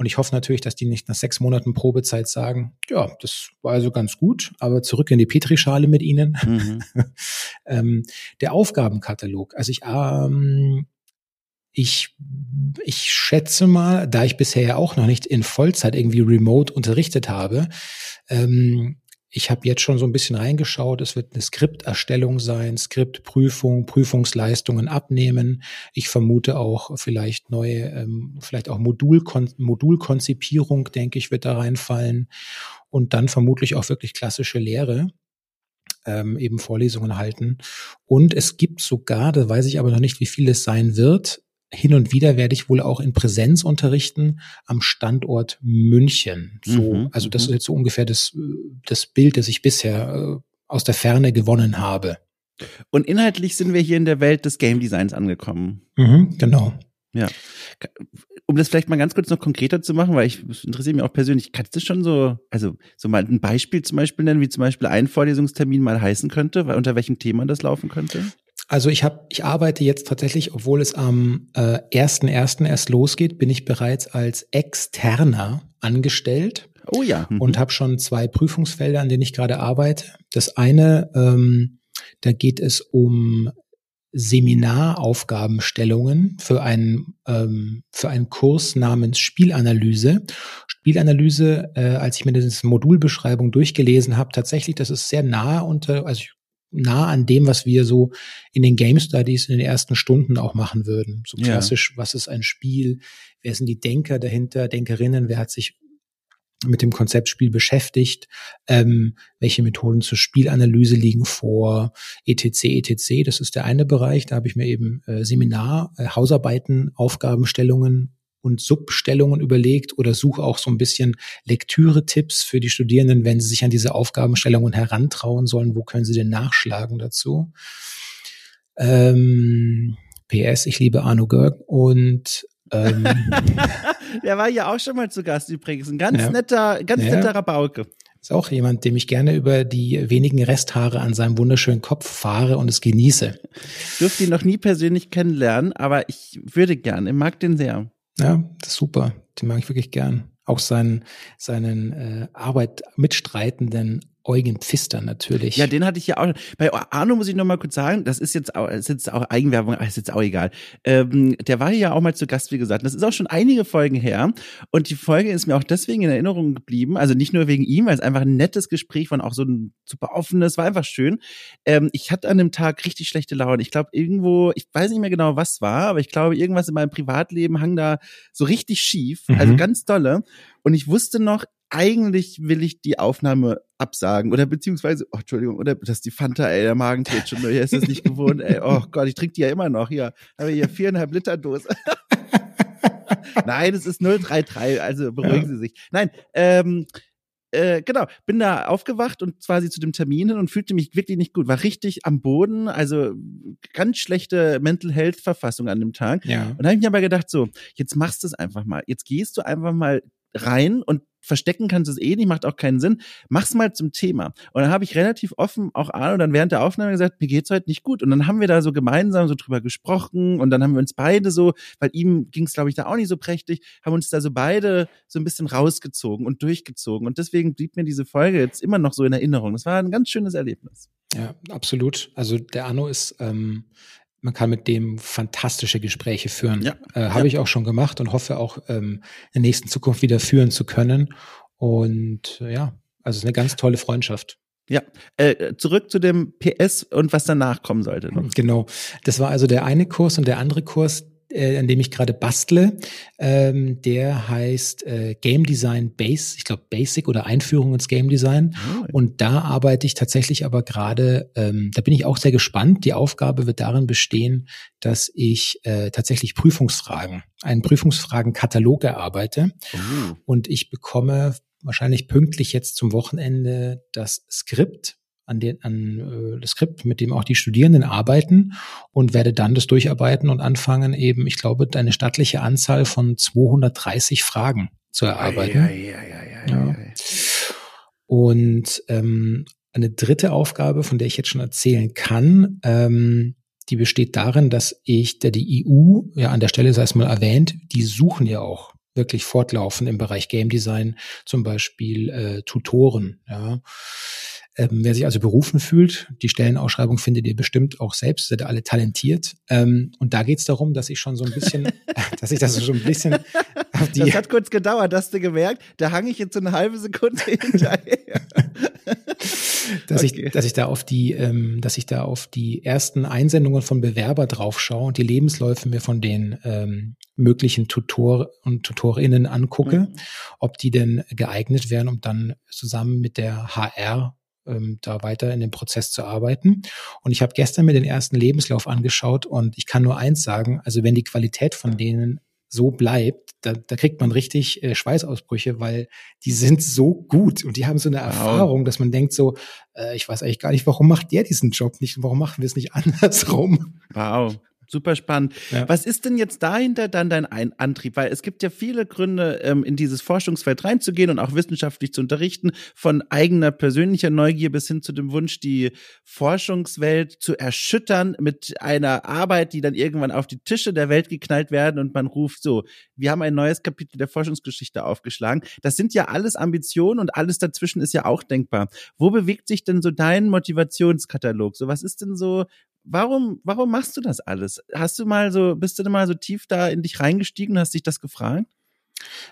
Und ich hoffe natürlich, dass die nicht nach sechs Monaten Probezeit sagen, ja, das war also ganz gut, aber zurück in die Petrischale mit Ihnen. Mhm. ähm, der Aufgabenkatalog. Also ich, ähm, ich, ich schätze mal, da ich bisher ja auch noch nicht in Vollzeit irgendwie remote unterrichtet habe, ähm, ich habe jetzt schon so ein bisschen reingeschaut. Es wird eine Skripterstellung sein, Skriptprüfung, Prüfungsleistungen abnehmen. Ich vermute auch vielleicht neue, ähm, vielleicht auch Modulkon Modulkonzipierung, denke ich, wird da reinfallen. Und dann vermutlich auch wirklich klassische Lehre. Ähm, eben Vorlesungen halten. Und es gibt sogar, da weiß ich aber noch nicht, wie viel es sein wird, hin und wieder werde ich wohl auch in Präsenz unterrichten am Standort München. So, mhm, also das mhm. ist jetzt so ungefähr das, das Bild, das ich bisher äh, aus der Ferne gewonnen habe. Und inhaltlich sind wir hier in der Welt des Game Designs angekommen. Mhm, genau. Ja. Um das vielleicht mal ganz kurz noch konkreter zu machen, weil ich interessiere mich auch persönlich, kannst du schon so, also so mal ein Beispiel zum Beispiel nennen, wie zum Beispiel ein Vorlesungstermin mal heißen könnte, weil unter welchem Thema das laufen könnte? Also ich habe, ich arbeite jetzt tatsächlich, obwohl es am äh, 1.1. erst losgeht, bin ich bereits als Externer angestellt. Oh ja. Mhm. Und habe schon zwei Prüfungsfelder, an denen ich gerade arbeite. Das eine, ähm, da geht es um Seminaraufgabenstellungen für einen ähm, für einen Kurs namens Spielanalyse. Spielanalyse, äh, als ich mir diese Modulbeschreibung durchgelesen habe, tatsächlich, das ist sehr nah unter, also ich nah an dem, was wir so in den Game Studies in den ersten Stunden auch machen würden. So klassisch, ja. was ist ein Spiel? Wer sind die Denker dahinter, Denkerinnen? Wer hat sich mit dem Konzeptspiel beschäftigt? Ähm, welche Methoden zur Spielanalyse liegen vor? etc. etc. Das ist der eine Bereich. Da habe ich mir eben äh, Seminar, äh, Hausarbeiten, Aufgabenstellungen und Substellungen überlegt oder suche auch so ein bisschen Lektüre-Tipps für die Studierenden, wenn sie sich an diese Aufgabenstellungen herantrauen sollen. Wo können sie denn nachschlagen dazu? Ähm, PS, ich liebe Arno Görg und ähm, Der war ja auch schon mal zu Gast übrigens. Ein ganz ja. netter, ganz ja. netter Rabauke. Ist auch jemand, dem ich gerne über die wenigen Resthaare an seinem wunderschönen Kopf fahre und es genieße. Dürfte ihn noch nie persönlich kennenlernen, aber ich würde gern. Ich mag den sehr. Ja, das ist super. Den mag ich wirklich gern. Auch seinen, seinen äh, Arbeit mitstreitenden Eugen Pfister natürlich. Ja, den hatte ich ja auch. Bei Arno muss ich noch mal kurz sagen, das ist jetzt auch, ist jetzt auch Eigenwerbung, ist jetzt auch egal. Ähm, der war ja auch mal zu Gast, wie gesagt. Das ist auch schon einige Folgen her. Und die Folge ist mir auch deswegen in Erinnerung geblieben. Also nicht nur wegen ihm, weil es einfach ein nettes Gespräch war und auch so ein super offenes, war einfach schön. Ähm, ich hatte an dem Tag richtig schlechte Laune. Ich glaube, irgendwo, ich weiß nicht mehr genau, was war, aber ich glaube, irgendwas in meinem Privatleben hang da so richtig schief. Also mhm. Also ganz dolle. Und ich wusste noch, eigentlich will ich die Aufnahme absagen oder beziehungsweise, oh, Entschuldigung, oder das ist die Fanta, ey, der Magen dreht schon, hier ist das nicht gewohnt, ey, oh Gott, ich trinke die ja immer noch, hier, habe ich hier viereinhalb Liter Dose. Nein, es ist 033, also beruhigen ja. Sie sich. Nein, ähm, äh, genau, bin da aufgewacht und quasi zu dem Termin hin und fühlte mich wirklich nicht gut. War richtig am Boden, also ganz schlechte Mental Health Verfassung an dem Tag. Ja. Und habe ich mir aber gedacht, so, jetzt machst du es einfach mal. Jetzt gehst du einfach mal rein und verstecken kannst du es eh nicht, macht auch keinen Sinn. Mach's mal zum Thema. Und dann habe ich relativ offen auch Arno dann während der Aufnahme gesagt, mir geht's heute nicht gut. Und dann haben wir da so gemeinsam so drüber gesprochen und dann haben wir uns beide so, weil ihm ging's glaube ich da auch nicht so prächtig, haben uns da so beide so ein bisschen rausgezogen und durchgezogen. Und deswegen blieb mir diese Folge jetzt immer noch so in Erinnerung. Das war ein ganz schönes Erlebnis. Ja, absolut. Also der Arno ist ähm, man kann mit dem fantastische Gespräche führen. Ja. Äh, Habe ja. ich auch schon gemacht und hoffe auch ähm, in der nächsten Zukunft wieder führen zu können. Und äh, ja, also es ist eine ganz tolle Freundschaft. Ja, äh, zurück zu dem PS und was danach kommen sollte. Noch. Genau, das war also der eine Kurs und der andere Kurs, äh, an dem ich gerade bastle, ähm, der heißt äh, Game Design Base, ich glaube Basic oder Einführung ins Game Design. Oh. Und da arbeite ich tatsächlich aber gerade, ähm, da bin ich auch sehr gespannt. Die Aufgabe wird darin bestehen, dass ich äh, tatsächlich Prüfungsfragen, einen Prüfungsfragenkatalog erarbeite. Oh. Und ich bekomme wahrscheinlich pünktlich jetzt zum Wochenende das Skript an, den, an äh, das Skript, mit dem auch die Studierenden arbeiten und werde dann das durcharbeiten und anfangen, eben, ich glaube, eine stattliche Anzahl von 230 Fragen zu erarbeiten. Ei, ei, ei, ja. Und ähm, eine dritte Aufgabe, von der ich jetzt schon erzählen kann, ähm, die besteht darin, dass ich, der die EU, ja an der Stelle sei es mal erwähnt, die suchen ja auch wirklich fortlaufend im Bereich Game Design, zum Beispiel äh, Tutoren. Ja. Ähm, wer sich also berufen fühlt, die Stellenausschreibung findet ihr bestimmt auch selbst, seid ihr alle talentiert. Ähm, und da geht es darum, dass ich schon so ein bisschen, dass ich das schon ein bisschen auf die. Das hat kurz gedauert, hast du gemerkt? Da hang ich jetzt so eine halbe Sekunde hinterher. dass okay. ich, dass ich da auf die, ähm, dass ich da auf die ersten Einsendungen von Bewerber drauf schaue und die Lebensläufe mir von den ähm, möglichen Tutor und Tutorinnen angucke, mhm. ob die denn geeignet wären, um dann zusammen mit der HR ähm, da weiter in dem Prozess zu arbeiten. Und ich habe gestern mir den ersten Lebenslauf angeschaut und ich kann nur eins sagen, also wenn die Qualität von denen so bleibt, da, da kriegt man richtig äh, Schweißausbrüche, weil die sind so gut und die haben so eine Erfahrung, dass man denkt so, äh, ich weiß eigentlich gar nicht, warum macht der diesen Job nicht, warum machen wir es nicht andersrum? Wow super spannend. Ja. Was ist denn jetzt dahinter dann dein Ein Antrieb? Weil es gibt ja viele Gründe, ähm, in dieses Forschungsfeld reinzugehen und auch wissenschaftlich zu unterrichten, von eigener persönlicher Neugier bis hin zu dem Wunsch, die Forschungswelt zu erschüttern mit einer Arbeit, die dann irgendwann auf die Tische der Welt geknallt werden und man ruft so, wir haben ein neues Kapitel der Forschungsgeschichte aufgeschlagen. Das sind ja alles Ambitionen und alles dazwischen ist ja auch denkbar. Wo bewegt sich denn so dein Motivationskatalog? So, was ist denn so, warum, warum machst du das alles? Hast du mal so, bist du mal so tief da in dich reingestiegen und hast dich das gefragt?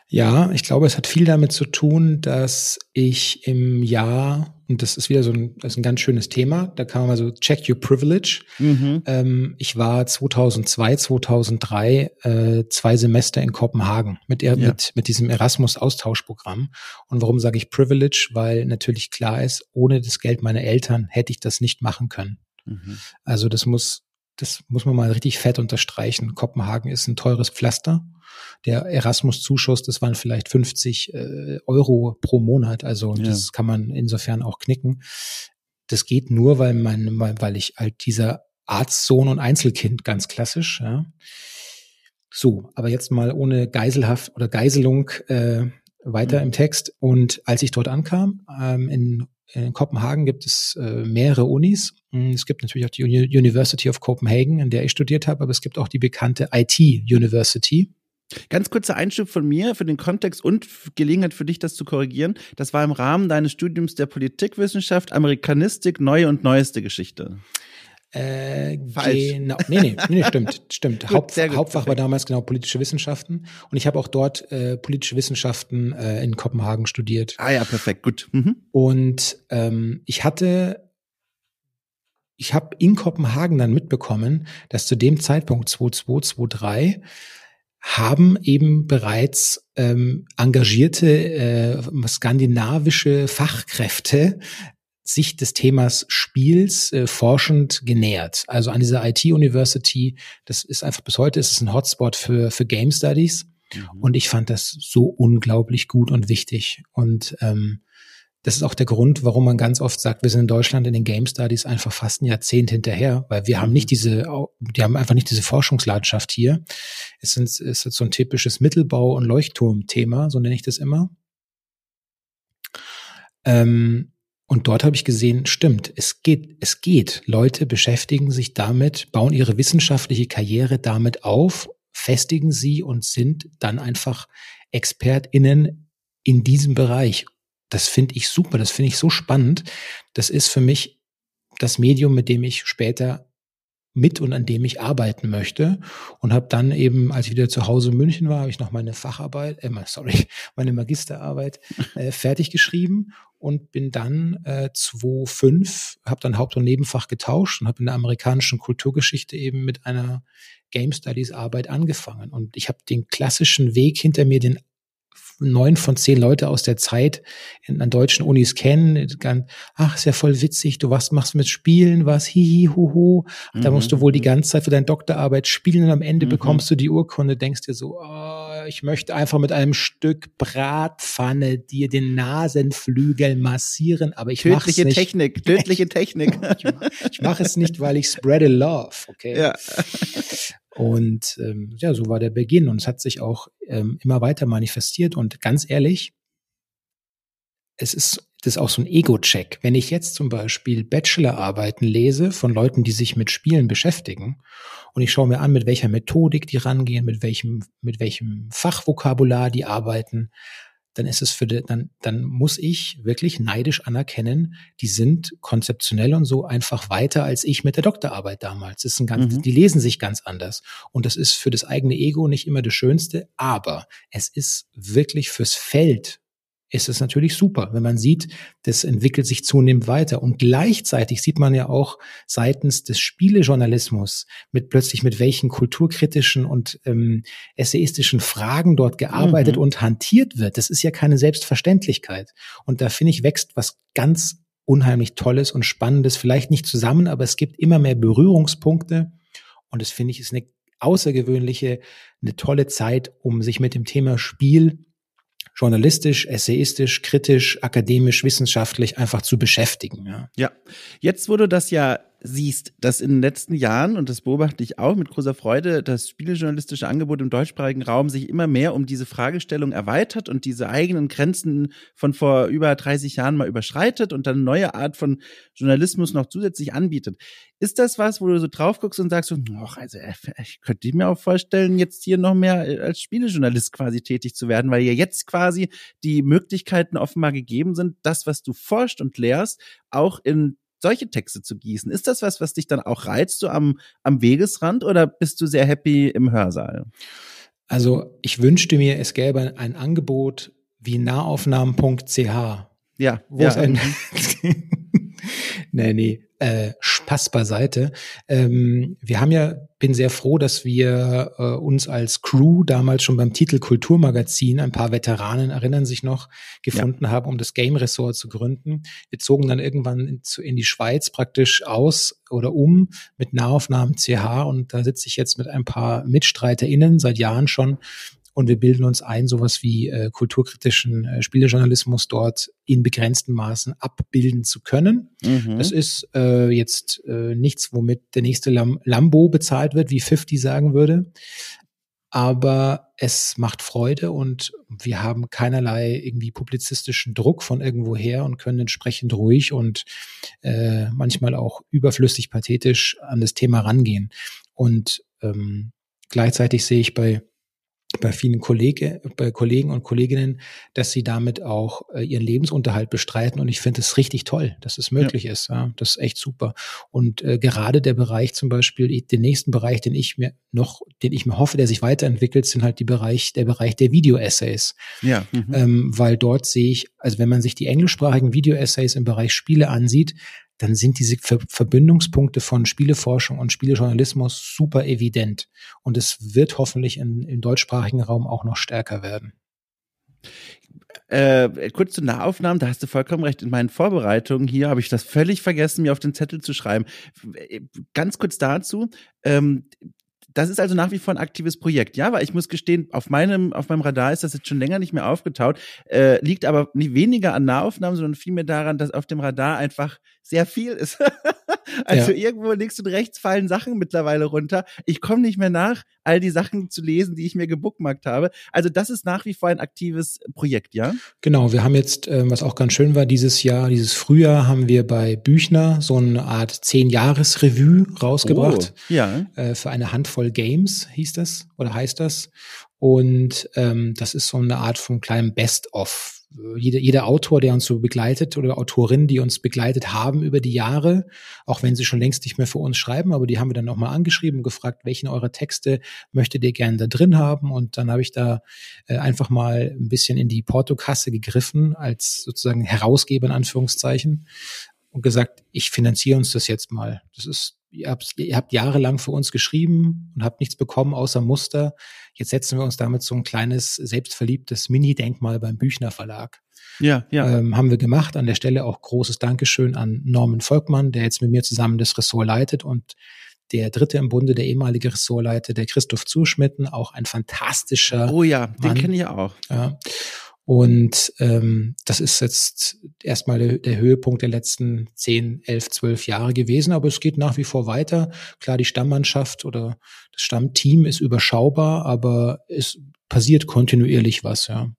Ja, ich glaube, es hat viel damit zu tun, dass ich im Jahr, und das ist wieder so ein, das ist ein ganz schönes Thema, da kann man mal so check your privilege. Mhm. Ähm, ich war 2002, 2003 äh, zwei Semester in Kopenhagen mit, ja. mit, mit diesem Erasmus-Austauschprogramm. Und warum sage ich privilege? Weil natürlich klar ist, ohne das Geld meiner Eltern hätte ich das nicht machen können. Mhm. Also das muss das muss man mal richtig fett unterstreichen. Kopenhagen ist ein teures Pflaster. Der Erasmus-Zuschuss, das waren vielleicht 50 äh, Euro pro Monat. Also ja. das kann man insofern auch knicken. Das geht nur, weil man, weil ich halt dieser Arztsohn und Einzelkind ganz klassisch. Ja. So, aber jetzt mal ohne Geiselhaft oder Geiselung äh, weiter mhm. im Text. Und als ich dort ankam, ähm, in, in Kopenhagen gibt es äh, mehrere Unis. Hm, es gibt natürlich auch die University of Copenhagen, in der ich studiert habe, aber es gibt auch die bekannte IT University. Ganz kurzer Einschub von mir für den Kontext und Gelegenheit für dich, das zu korrigieren. Das war im Rahmen deines Studiums der Politikwissenschaft, Amerikanistik, neue und neueste Geschichte. Äh, Falsch. Genau. Nee, nee, nee, stimmt, stimmt. gut, Haupt, gut, Hauptfach perfekt. war damals genau politische Wissenschaften und ich habe auch dort äh, politische Wissenschaften äh, in Kopenhagen studiert. Ah ja, perfekt, gut. Mhm. Und ähm, ich hatte, ich habe in Kopenhagen dann mitbekommen, dass zu dem Zeitpunkt 2223 haben eben bereits ähm, engagierte äh, skandinavische Fachkräfte sich des Themas Spiels äh, forschend genähert. Also an dieser IT-University, das ist einfach bis heute, ist es ein Hotspot für, für Game Studies. Mhm. Und ich fand das so unglaublich gut und wichtig. Und ähm, das ist auch der Grund, warum man ganz oft sagt, wir sind in Deutschland in den Game Studies einfach fast ein Jahrzehnt hinterher, weil wir haben nicht mhm. diese, die haben einfach nicht diese Forschungslandschaft hier. Es, sind, es ist so ein typisches Mittelbau- und Leuchtturmthema, so nenne ich das immer. Ähm, und dort habe ich gesehen, stimmt, es geht, es geht. Leute beschäftigen sich damit, bauen ihre wissenschaftliche Karriere damit auf, festigen sie und sind dann einfach ExpertInnen in diesem Bereich. Das finde ich super, das finde ich so spannend. Das ist für mich das Medium, mit dem ich später mit und an dem ich arbeiten möchte und habe dann eben, als ich wieder zu Hause in München war, habe ich noch meine Facharbeit, äh, sorry, meine Magisterarbeit äh, fertig geschrieben und bin dann äh, 2005, habe dann Haupt- und Nebenfach getauscht und habe in der amerikanischen Kulturgeschichte eben mit einer Game Studies Arbeit angefangen und ich habe den klassischen Weg hinter mir, den neun von zehn Leute aus der Zeit in, an deutschen Unis kennen. Ach, ist ja voll witzig, du was machst mit Spielen, was hihi, huhu. Mhm. Da musst du wohl die ganze Zeit für deine Doktorarbeit spielen und am Ende mhm. bekommst du die Urkunde, denkst dir so, oh, ich möchte einfach mit einem Stück Bratpfanne dir den Nasenflügel massieren, aber ich mache es nicht. Technik, tödliche Technik. ich mache mach es nicht, weil ich spread a love, okay? Ja. Und ähm, ja, so war der Beginn und es hat sich auch ähm, immer weiter manifestiert. Und ganz ehrlich, es ist das ist auch so ein Ego-Check. Wenn ich jetzt zum Beispiel Bachelorarbeiten lese von Leuten, die sich mit Spielen beschäftigen und ich schaue mir an, mit welcher Methodik die rangehen, mit welchem, mit welchem Fachvokabular die arbeiten, dann ist es für die, dann, dann muss ich wirklich neidisch anerkennen, die sind konzeptionell und so einfach weiter als ich mit der Doktorarbeit damals. Das ist ein ganz, mhm. Die lesen sich ganz anders. Und das ist für das eigene Ego nicht immer das Schönste, aber es ist wirklich fürs Feld ist es natürlich super, wenn man sieht, das entwickelt sich zunehmend weiter. Und gleichzeitig sieht man ja auch seitens des Spielejournalismus mit plötzlich mit welchen kulturkritischen und ähm, essayistischen Fragen dort gearbeitet mhm. und hantiert wird. Das ist ja keine Selbstverständlichkeit. Und da finde ich, wächst was ganz unheimlich Tolles und Spannendes, vielleicht nicht zusammen, aber es gibt immer mehr Berührungspunkte. Und das finde ich ist eine außergewöhnliche, eine tolle Zeit, um sich mit dem Thema Spiel journalistisch, essayistisch, kritisch, akademisch, wissenschaftlich einfach zu beschäftigen. Ja. ja, jetzt wurde das ja siehst, dass in den letzten Jahren, und das beobachte ich auch mit großer Freude, das spielejournalistische Angebot im deutschsprachigen Raum sich immer mehr um diese Fragestellung erweitert und diese eigenen Grenzen von vor über 30 Jahren mal überschreitet und dann eine neue Art von Journalismus noch zusätzlich anbietet. Ist das was, wo du so drauf guckst und sagst, so, ach, also äh, ich könnte mir auch vorstellen, jetzt hier noch mehr äh, als Spielejournalist quasi tätig zu werden, weil ja jetzt quasi die Möglichkeiten offenbar gegeben sind, das, was du forscht und lehrst, auch in solche Texte zu gießen. Ist das was, was dich dann auch reizt, so am, am Wegesrand oder bist du sehr happy im Hörsaal? Also ich wünschte mir, es gäbe ein Angebot wie nahaufnahmen.ch. Ja. Wo ja. ein nee, nee, äh, Pass beiseite. Ähm, wir haben ja, bin sehr froh, dass wir äh, uns als Crew damals schon beim Titel Kulturmagazin, ein paar Veteranen erinnern sich noch, gefunden ja. haben, um das Game Ressort zu gründen. Wir zogen dann irgendwann in, in die Schweiz praktisch aus oder um mit Nahaufnahmen CH und da sitze ich jetzt mit ein paar MitstreiterInnen seit Jahren schon und wir bilden uns ein, sowas wie äh, kulturkritischen äh, Spielejournalismus dort in begrenzten Maßen abbilden zu können. Mhm. Das ist äh, jetzt äh, nichts, womit der nächste Lam Lambo bezahlt wird, wie 50 sagen würde. Aber es macht Freude und wir haben keinerlei irgendwie publizistischen Druck von irgendwoher und können entsprechend ruhig und äh, manchmal auch überflüssig pathetisch an das Thema rangehen. Und ähm, gleichzeitig sehe ich bei bei vielen Kollege, bei Kollegen und Kolleginnen, dass sie damit auch äh, ihren Lebensunterhalt bestreiten. Und ich finde es richtig toll, dass es möglich ja. ist. Ja, das ist echt super. Und äh, gerade der Bereich zum Beispiel, den nächsten Bereich, den ich mir noch, den ich mir hoffe, der sich weiterentwickelt, sind halt die Bereich, der Bereich der Video-Essays. Ja. Mhm. Ähm, weil dort sehe ich, also wenn man sich die englischsprachigen Video-Essays im Bereich Spiele ansieht, dann sind diese Ver Verbindungspunkte von Spieleforschung und Spielejournalismus super evident. Und es wird hoffentlich in, im deutschsprachigen Raum auch noch stärker werden. Äh, kurz zu Nahaufnahmen, da hast du vollkommen recht. In meinen Vorbereitungen hier habe ich das völlig vergessen, mir auf den Zettel zu schreiben. Ganz kurz dazu. Ähm, das ist also nach wie vor ein aktives Projekt, ja, weil ich muss gestehen, auf meinem, auf meinem Radar ist das jetzt schon länger nicht mehr aufgetaut, äh, liegt aber nicht weniger an Nahaufnahmen, sondern vielmehr daran, dass auf dem Radar einfach sehr viel ist. also ja. irgendwo links und rechts fallen Sachen mittlerweile runter. Ich komme nicht mehr nach, all die Sachen zu lesen, die ich mir gebookmarkt habe. Also das ist nach wie vor ein aktives Projekt, ja? Genau, wir haben jetzt, äh, was auch ganz schön war, dieses Jahr, dieses Frühjahr haben wir bei Büchner so eine Art Zehn-Jahres-Revue rausgebracht. Oh, ja. Äh, für eine Handvoll Games hieß das oder heißt das. Und ähm, das ist so eine Art von kleinem Best-of jeder, jeder Autor, der uns so begleitet oder Autorin, die uns begleitet haben über die Jahre, auch wenn sie schon längst nicht mehr für uns schreiben, aber die haben wir dann nochmal angeschrieben und gefragt, welchen eurer Texte möchtet ihr gerne da drin haben? Und dann habe ich da äh, einfach mal ein bisschen in die Portokasse gegriffen, als sozusagen Herausgeber in Anführungszeichen und gesagt, ich finanziere uns das jetzt mal. Das ist ihr habt, ihr habt jahrelang für uns geschrieben und habt nichts bekommen außer Muster. Jetzt setzen wir uns damit so ein kleines, selbstverliebtes Mini-Denkmal beim Büchner Verlag. Ja, ja. Ähm, haben wir gemacht. An der Stelle auch großes Dankeschön an Norman Volkmann, der jetzt mit mir zusammen das Ressort leitet und der dritte im Bunde, der ehemalige Ressortleiter, der Christoph Zuschmitten, auch ein fantastischer. Oh ja, den kenne ich auch. Ja. Und ähm, das ist jetzt erstmal der, Höhepunkt der letzten 10, 11, 12 Jahre gewesen, aber es geht nach wie vor weiter. Klar, die Stammmannschaft oder das Stammteam ist überschaubar, aber es passiert kontinuierlich was, ja.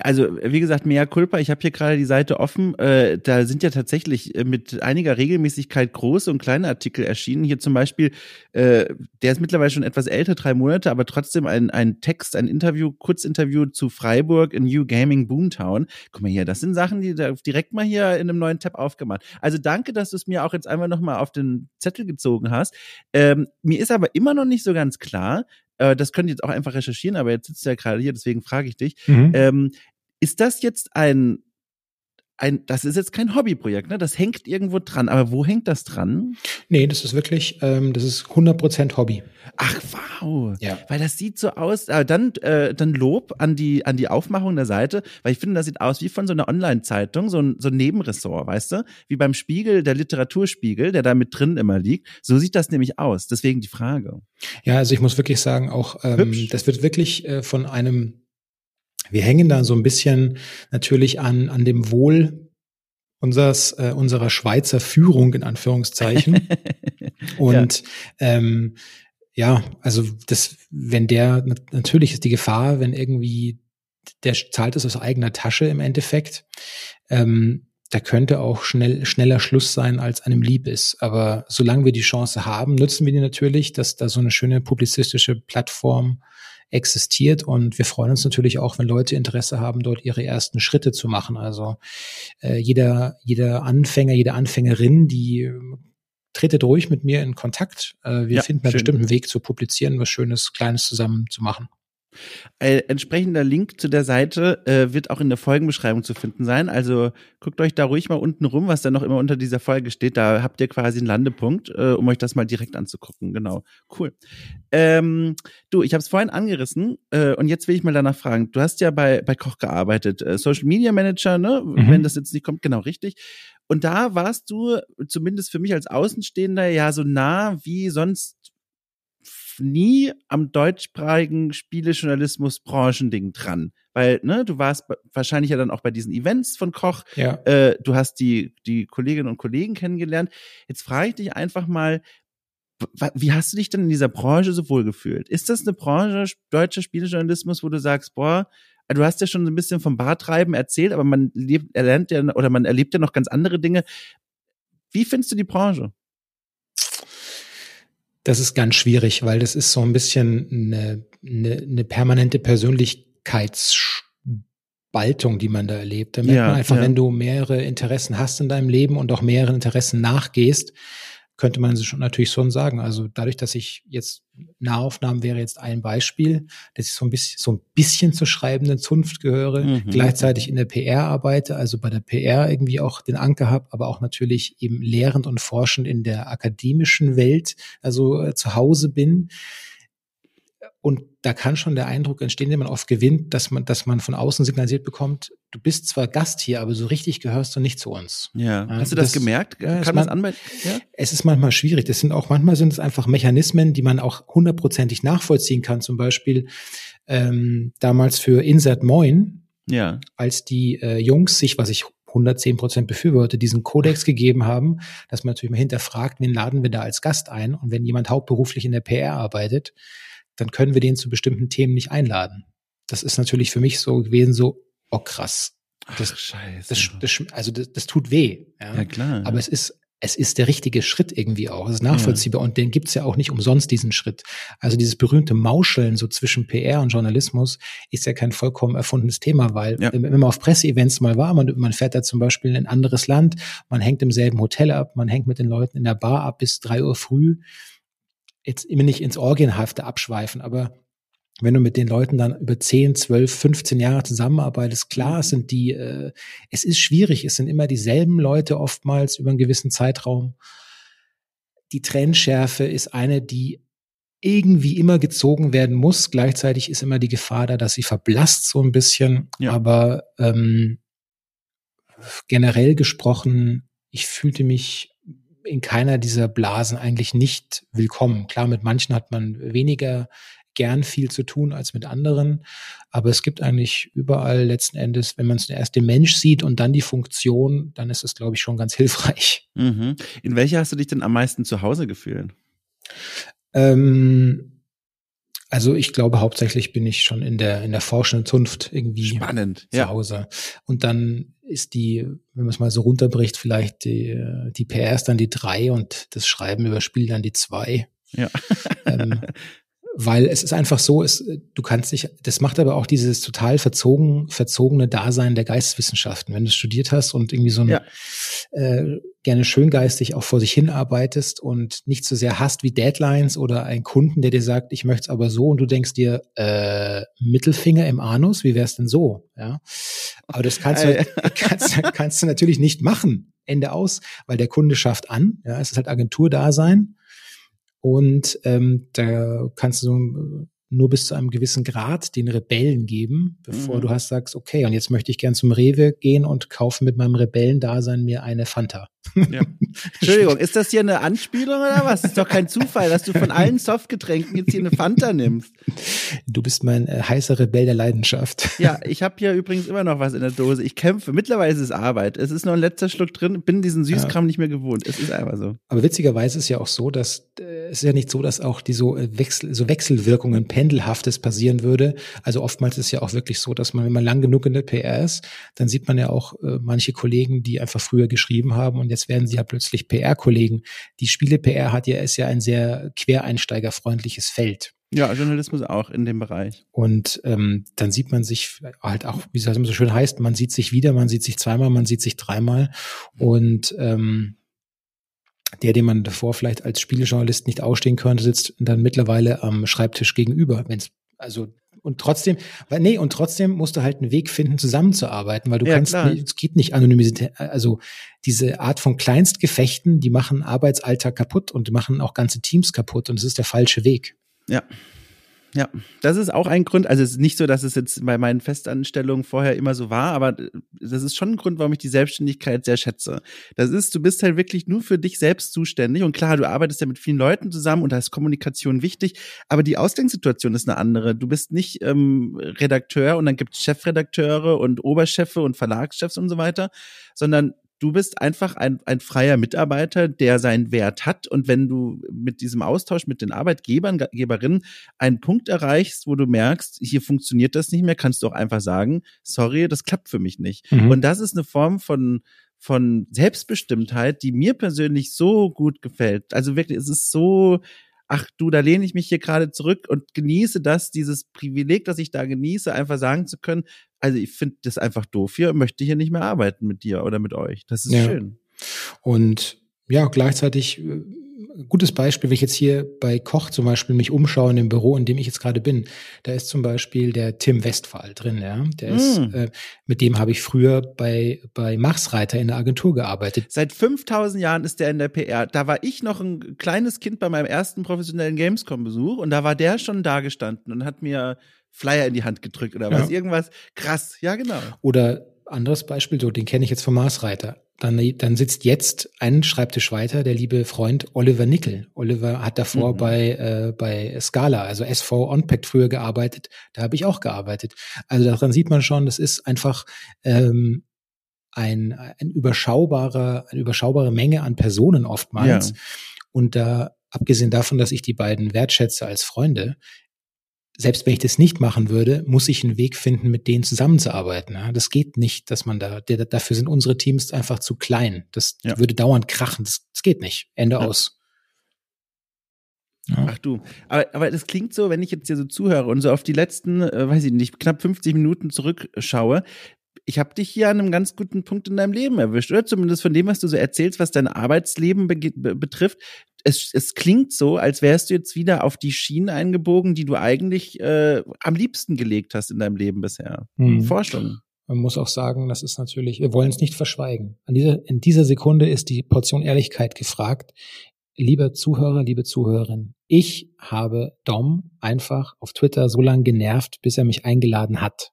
Also, wie gesagt, mehr Culpa. Ich habe hier gerade die Seite offen. Äh, da sind ja tatsächlich äh, mit einiger Regelmäßigkeit große und kleine Artikel erschienen. Hier zum Beispiel, äh, der ist mittlerweile schon etwas älter, drei Monate, aber trotzdem ein, ein Text, ein Interview, Kurzinterview zu Freiburg in New Gaming Boomtown. Guck mal hier, das sind Sachen, die da direkt mal hier in einem neuen Tab aufgemacht. Also danke, dass du es mir auch jetzt einmal nochmal auf den Zettel gezogen hast. Ähm, mir ist aber immer noch nicht so ganz klar, äh, das könnt ihr jetzt auch einfach recherchieren, aber jetzt sitzt du ja gerade hier, deswegen frage ich dich. Mhm. Ähm, ist das jetzt ein, ein, das ist jetzt kein Hobbyprojekt, ne? Das hängt irgendwo dran. Aber wo hängt das dran? Nee, das ist wirklich, ähm, das ist 100% Hobby. Ach, wow. Ja. Weil das sieht so aus, äh, dann, äh, dann Lob an die, an die Aufmachung der Seite, weil ich finde, das sieht aus wie von so einer Online-Zeitung, so ein, so ein Nebenressort, weißt du? Wie beim Spiegel, der Literaturspiegel, der da mit drin immer liegt. So sieht das nämlich aus. Deswegen die Frage. Ja, also ich muss wirklich sagen, auch, ähm, das wird wirklich äh, von einem wir hängen da so ein bisschen natürlich an, an dem Wohl unseres, äh, unserer Schweizer Führung in Anführungszeichen. Und ja. ähm, ja, also das, wenn der, natürlich ist die Gefahr, wenn irgendwie der zahlt es aus eigener Tasche im Endeffekt, ähm, da könnte auch schnell, schneller Schluss sein, als einem lieb ist. Aber solange wir die Chance haben, nutzen wir die natürlich, dass da so eine schöne publizistische Plattform existiert und wir freuen uns natürlich auch, wenn Leute Interesse haben, dort ihre ersten Schritte zu machen. Also äh, jeder, jeder Anfänger, jede Anfängerin, die äh, tretet ruhig mit mir in Kontakt. Äh, wir ja, finden einen bestimmten Weg zu publizieren, was Schönes, Kleines zusammen zu machen. Ein entsprechender Link zu der Seite äh, wird auch in der Folgenbeschreibung zu finden sein. Also guckt euch da ruhig mal unten rum, was da noch immer unter dieser Folge steht. Da habt ihr quasi einen Landepunkt, äh, um euch das mal direkt anzugucken. Genau, cool. Ähm, du, ich habe es vorhin angerissen äh, und jetzt will ich mal danach fragen. Du hast ja bei bei Koch gearbeitet, äh, Social Media Manager, ne? Mhm. Wenn das jetzt nicht kommt, genau richtig. Und da warst du zumindest für mich als Außenstehender ja so nah wie sonst nie am deutschsprachigen Spielejournalismus Branchending dran. Weil, ne, du warst wahrscheinlich ja dann auch bei diesen Events von Koch. Ja. Äh, du hast die, die Kolleginnen und Kollegen kennengelernt. Jetzt frage ich dich einfach mal, wie hast du dich denn in dieser Branche so wohl gefühlt? Ist das eine Branche, deutscher Spielejournalismus, wo du sagst, boah, du hast ja schon ein bisschen vom Bartreiben erzählt, aber man lebt, erlernt ja oder man erlebt ja noch ganz andere Dinge. Wie findest du die Branche? Das ist ganz schwierig, weil das ist so ein bisschen eine, eine, eine permanente Persönlichkeitsspaltung, die man da erlebt. Da merkt ja, man einfach, ja. wenn du mehrere Interessen hast in deinem Leben und auch mehreren Interessen nachgehst, könnte man schon natürlich schon sagen. Also dadurch, dass ich jetzt Nahaufnahmen wäre jetzt ein Beispiel, dass ich so ein bisschen, so ein bisschen zur schreibenden Zunft gehöre, mhm. gleichzeitig in der PR arbeite, also bei der PR irgendwie auch den Anker habe, aber auch natürlich eben lehrend und forschend in der akademischen Welt, also äh, zu Hause bin. Und da kann schon der Eindruck entstehen, den man oft gewinnt, dass man, dass man von außen signalisiert bekommt, du bist zwar Gast hier, aber so richtig gehörst du nicht zu uns. Ja. Hast du das, das gemerkt? Kann man, das anmelden? Ja? Es ist manchmal schwierig. Das sind auch, manchmal sind es einfach Mechanismen, die man auch hundertprozentig nachvollziehen kann. Zum Beispiel ähm, damals für Insert Moin, ja. als die äh, Jungs sich, was ich 110 Prozent befürworte, diesen Kodex gegeben haben, dass man natürlich mal hinterfragt, wen laden wir da als Gast ein? Und wenn jemand hauptberuflich in der PR arbeitet, dann können wir den zu bestimmten Themen nicht einladen. Das ist natürlich für mich so gewesen, so, oh krass. Das, Ach, scheiße. Das, das, also das, das tut weh. Ja, ja klar. Aber ja. es ist, es ist der richtige Schritt irgendwie auch. Es ist nachvollziehbar. Ja. Und den gibt's ja auch nicht umsonst, diesen Schritt. Also dieses berühmte Mauscheln so zwischen PR und Journalismus ist ja kein vollkommen erfundenes Thema, weil ja. wenn man auf Presseevents mal war, man, man fährt da zum Beispiel in ein anderes Land, man hängt im selben Hotel ab, man hängt mit den Leuten in der Bar ab bis drei Uhr früh jetzt immer nicht ins Orgienhafte abschweifen, aber wenn du mit den Leuten dann über 10, 12, 15 Jahre zusammenarbeitest, klar, es sind die, äh, es ist schwierig, es sind immer dieselben Leute oftmals über einen gewissen Zeitraum. Die Trennschärfe ist eine, die irgendwie immer gezogen werden muss. Gleichzeitig ist immer die Gefahr da, dass sie verblasst so ein bisschen. Ja. Aber ähm, generell gesprochen, ich fühlte mich in keiner dieser Blasen eigentlich nicht willkommen. Klar, mit manchen hat man weniger gern viel zu tun als mit anderen, aber es gibt eigentlich überall letzten Endes, wenn man es erst den Mensch sieht und dann die Funktion, dann ist es, glaube ich, schon ganz hilfreich. Mhm. In welcher hast du dich denn am meisten zu Hause gefühlt? Ähm, also ich glaube, hauptsächlich bin ich schon in der in der forschenden Zunft irgendwie Spannend, zu ja. Hause. Und dann ist die, wenn man es mal so runterbricht, vielleicht die, die PR ist dann die drei und das Schreiben über Spiel dann die zwei. Ja. ähm, weil es ist einfach so, es, du kannst dich, das macht aber auch dieses total verzogen, verzogene Dasein der Geisteswissenschaften. Wenn du studiert hast und irgendwie so ein, ja. äh, gerne schöngeistig auch vor sich hin arbeitest und nicht so sehr hast wie Deadlines oder einen Kunden, der dir sagt, ich möchte es aber so und du denkst dir, äh, Mittelfinger im Anus, wie wär's denn so? Ja. Aber das kannst du, kannst, kannst du natürlich nicht machen. Ende aus, weil der Kunde schafft an. Ja, es ist halt Agenturdasein. Und ähm, da kannst du nur bis zu einem gewissen Grad den Rebellen geben, bevor mhm. du hast sagst, okay, und jetzt möchte ich gern zum Rewe gehen und kaufe mit meinem Rebellendasein mir eine Fanta. Ja. Entschuldigung, ist das hier eine Anspielung oder was? Ist doch kein Zufall, dass du von allen Softgetränken jetzt hier eine Fanta nimmst. Du bist mein äh, heißer Rebell der Leidenschaft. Ja, ich habe hier übrigens immer noch was in der Dose. Ich kämpfe. Mittlerweile ist es Arbeit. Es ist noch ein letzter Schluck drin. Bin diesen Süßkram ja. nicht mehr gewohnt. Es ist einfach so. Aber witzigerweise ist es ja auch so, dass äh, es ist ja nicht so, dass auch die so äh, Wechsel, so Wechselwirkungen, Pendelhaftes passieren würde. Also oftmals ist es ja auch wirklich so, dass man, wenn man lang genug in der PR ist, dann sieht man ja auch äh, manche Kollegen, die einfach früher geschrieben haben und jetzt werden sie ja plötzlich PR-Kollegen. Die Spiele-PR hat ja, ist ja ein sehr quereinsteigerfreundliches Feld. Ja, Journalismus auch in dem Bereich. Und ähm, dann sieht man sich halt auch, wie es halt immer so schön heißt, man sieht sich wieder, man sieht sich zweimal, man sieht sich dreimal. Und ähm, der, den man davor vielleicht als Spielejournalist nicht ausstehen könnte, sitzt dann mittlerweile am Schreibtisch gegenüber, wenn es also und trotzdem, weil, nee, und trotzdem musst du halt einen Weg finden, zusammenzuarbeiten, weil du Ja, kannst, nicht, es geht nicht Anonymität, also diese Art von Kleinstgefechten, die machen Arbeitsalltag kaputt und machen auch ganze Teams kaputt und es ist der falsche Weg. Ja. Ja, das ist auch ein Grund. Also es ist nicht so, dass es jetzt bei meinen Festanstellungen vorher immer so war, aber das ist schon ein Grund, warum ich die Selbstständigkeit sehr schätze. Das ist, du bist halt wirklich nur für dich selbst zuständig und klar, du arbeitest ja mit vielen Leuten zusammen und da ist Kommunikation wichtig, aber die Ausgangssituation ist eine andere. Du bist nicht ähm, Redakteur und dann gibt es Chefredakteure und Oberchefe und Verlagschefs und so weiter, sondern du bist einfach ein, ein freier Mitarbeiter, der seinen Wert hat. Und wenn du mit diesem Austausch mit den Arbeitgebern, Geberinnen einen Punkt erreichst, wo du merkst, hier funktioniert das nicht mehr, kannst du auch einfach sagen, sorry, das klappt für mich nicht. Mhm. Und das ist eine Form von von Selbstbestimmtheit, die mir persönlich so gut gefällt. Also wirklich, es ist so, ach du, da lehne ich mich hier gerade zurück und genieße das, dieses Privileg, das ich da genieße, einfach sagen zu können, also ich finde das einfach doof hier, möchte hier nicht mehr arbeiten mit dir oder mit euch. Das ist Ja. schön. Und ja, gleichzeitig äh, gutes Beispiel, wenn ich jetzt hier bei Koch zum Beispiel mich umschaue in dem Büro, in dem ich jetzt gerade bin, da ist zum Beispiel der Tim Westphal drin, ja. Der ist, Mm. äh, mit dem habe ich früher bei, bei Machsreiter in der Agentur gearbeitet. Seit 5000 Jahren ist der in der PR. Da war ich noch ein kleines Kind bei meinem ersten professionellen Gamescom-Besuch und da war der schon da gestanden und hat mir Flyer in die Hand gedrückt oder was. Ja. Irgendwas krass. Ja, genau. Oder anderes Beispiel, so den kenne ich jetzt vom Marsreiter. Dann, dann sitzt jetzt ein Schreibtisch weiter der liebe Freund Oliver Nickel. Oliver hat davor Mhm. bei, äh, bei Scala, also SV Onpact früher gearbeitet. Da habe ich auch gearbeitet. Also daran sieht man schon, das ist einfach ähm, ein, ein überschaubarer, eine überschaubare Menge an Personen oftmals. Ja. Und da, abgesehen davon, dass ich die beiden wertschätze als Freunde, selbst wenn ich das nicht machen würde, muss ich einen Weg finden, mit denen zusammenzuarbeiten. Ja, das geht nicht, dass man da, der, dafür sind unsere Teams einfach zu klein. Das Ja. würde dauernd krachen. Das, das geht nicht. Ende Ja. aus. Ach du, aber, aber das klingt so, wenn ich jetzt hier so zuhöre und so auf die letzten, äh, weiß ich nicht, knapp 50 Minuten zurückschaue. Ich habe dich hier an einem ganz guten Punkt in deinem Leben erwischt, oder zumindest von dem, was du so erzählst, was dein Arbeitsleben be be betrifft. Es, es klingt so, als wärst du jetzt wieder auf die Schienen eingebogen, die du eigentlich äh, am liebsten gelegt hast in deinem Leben bisher. Mhm. Forschung. Man muss auch sagen, das ist natürlich, wir wollen es nicht verschweigen. An dieser, in dieser Sekunde ist die Portion Ehrlichkeit gefragt. Lieber Zuhörer, liebe Zuhörerin, ich habe Dom einfach auf Twitter so lange genervt, bis er mich eingeladen hat.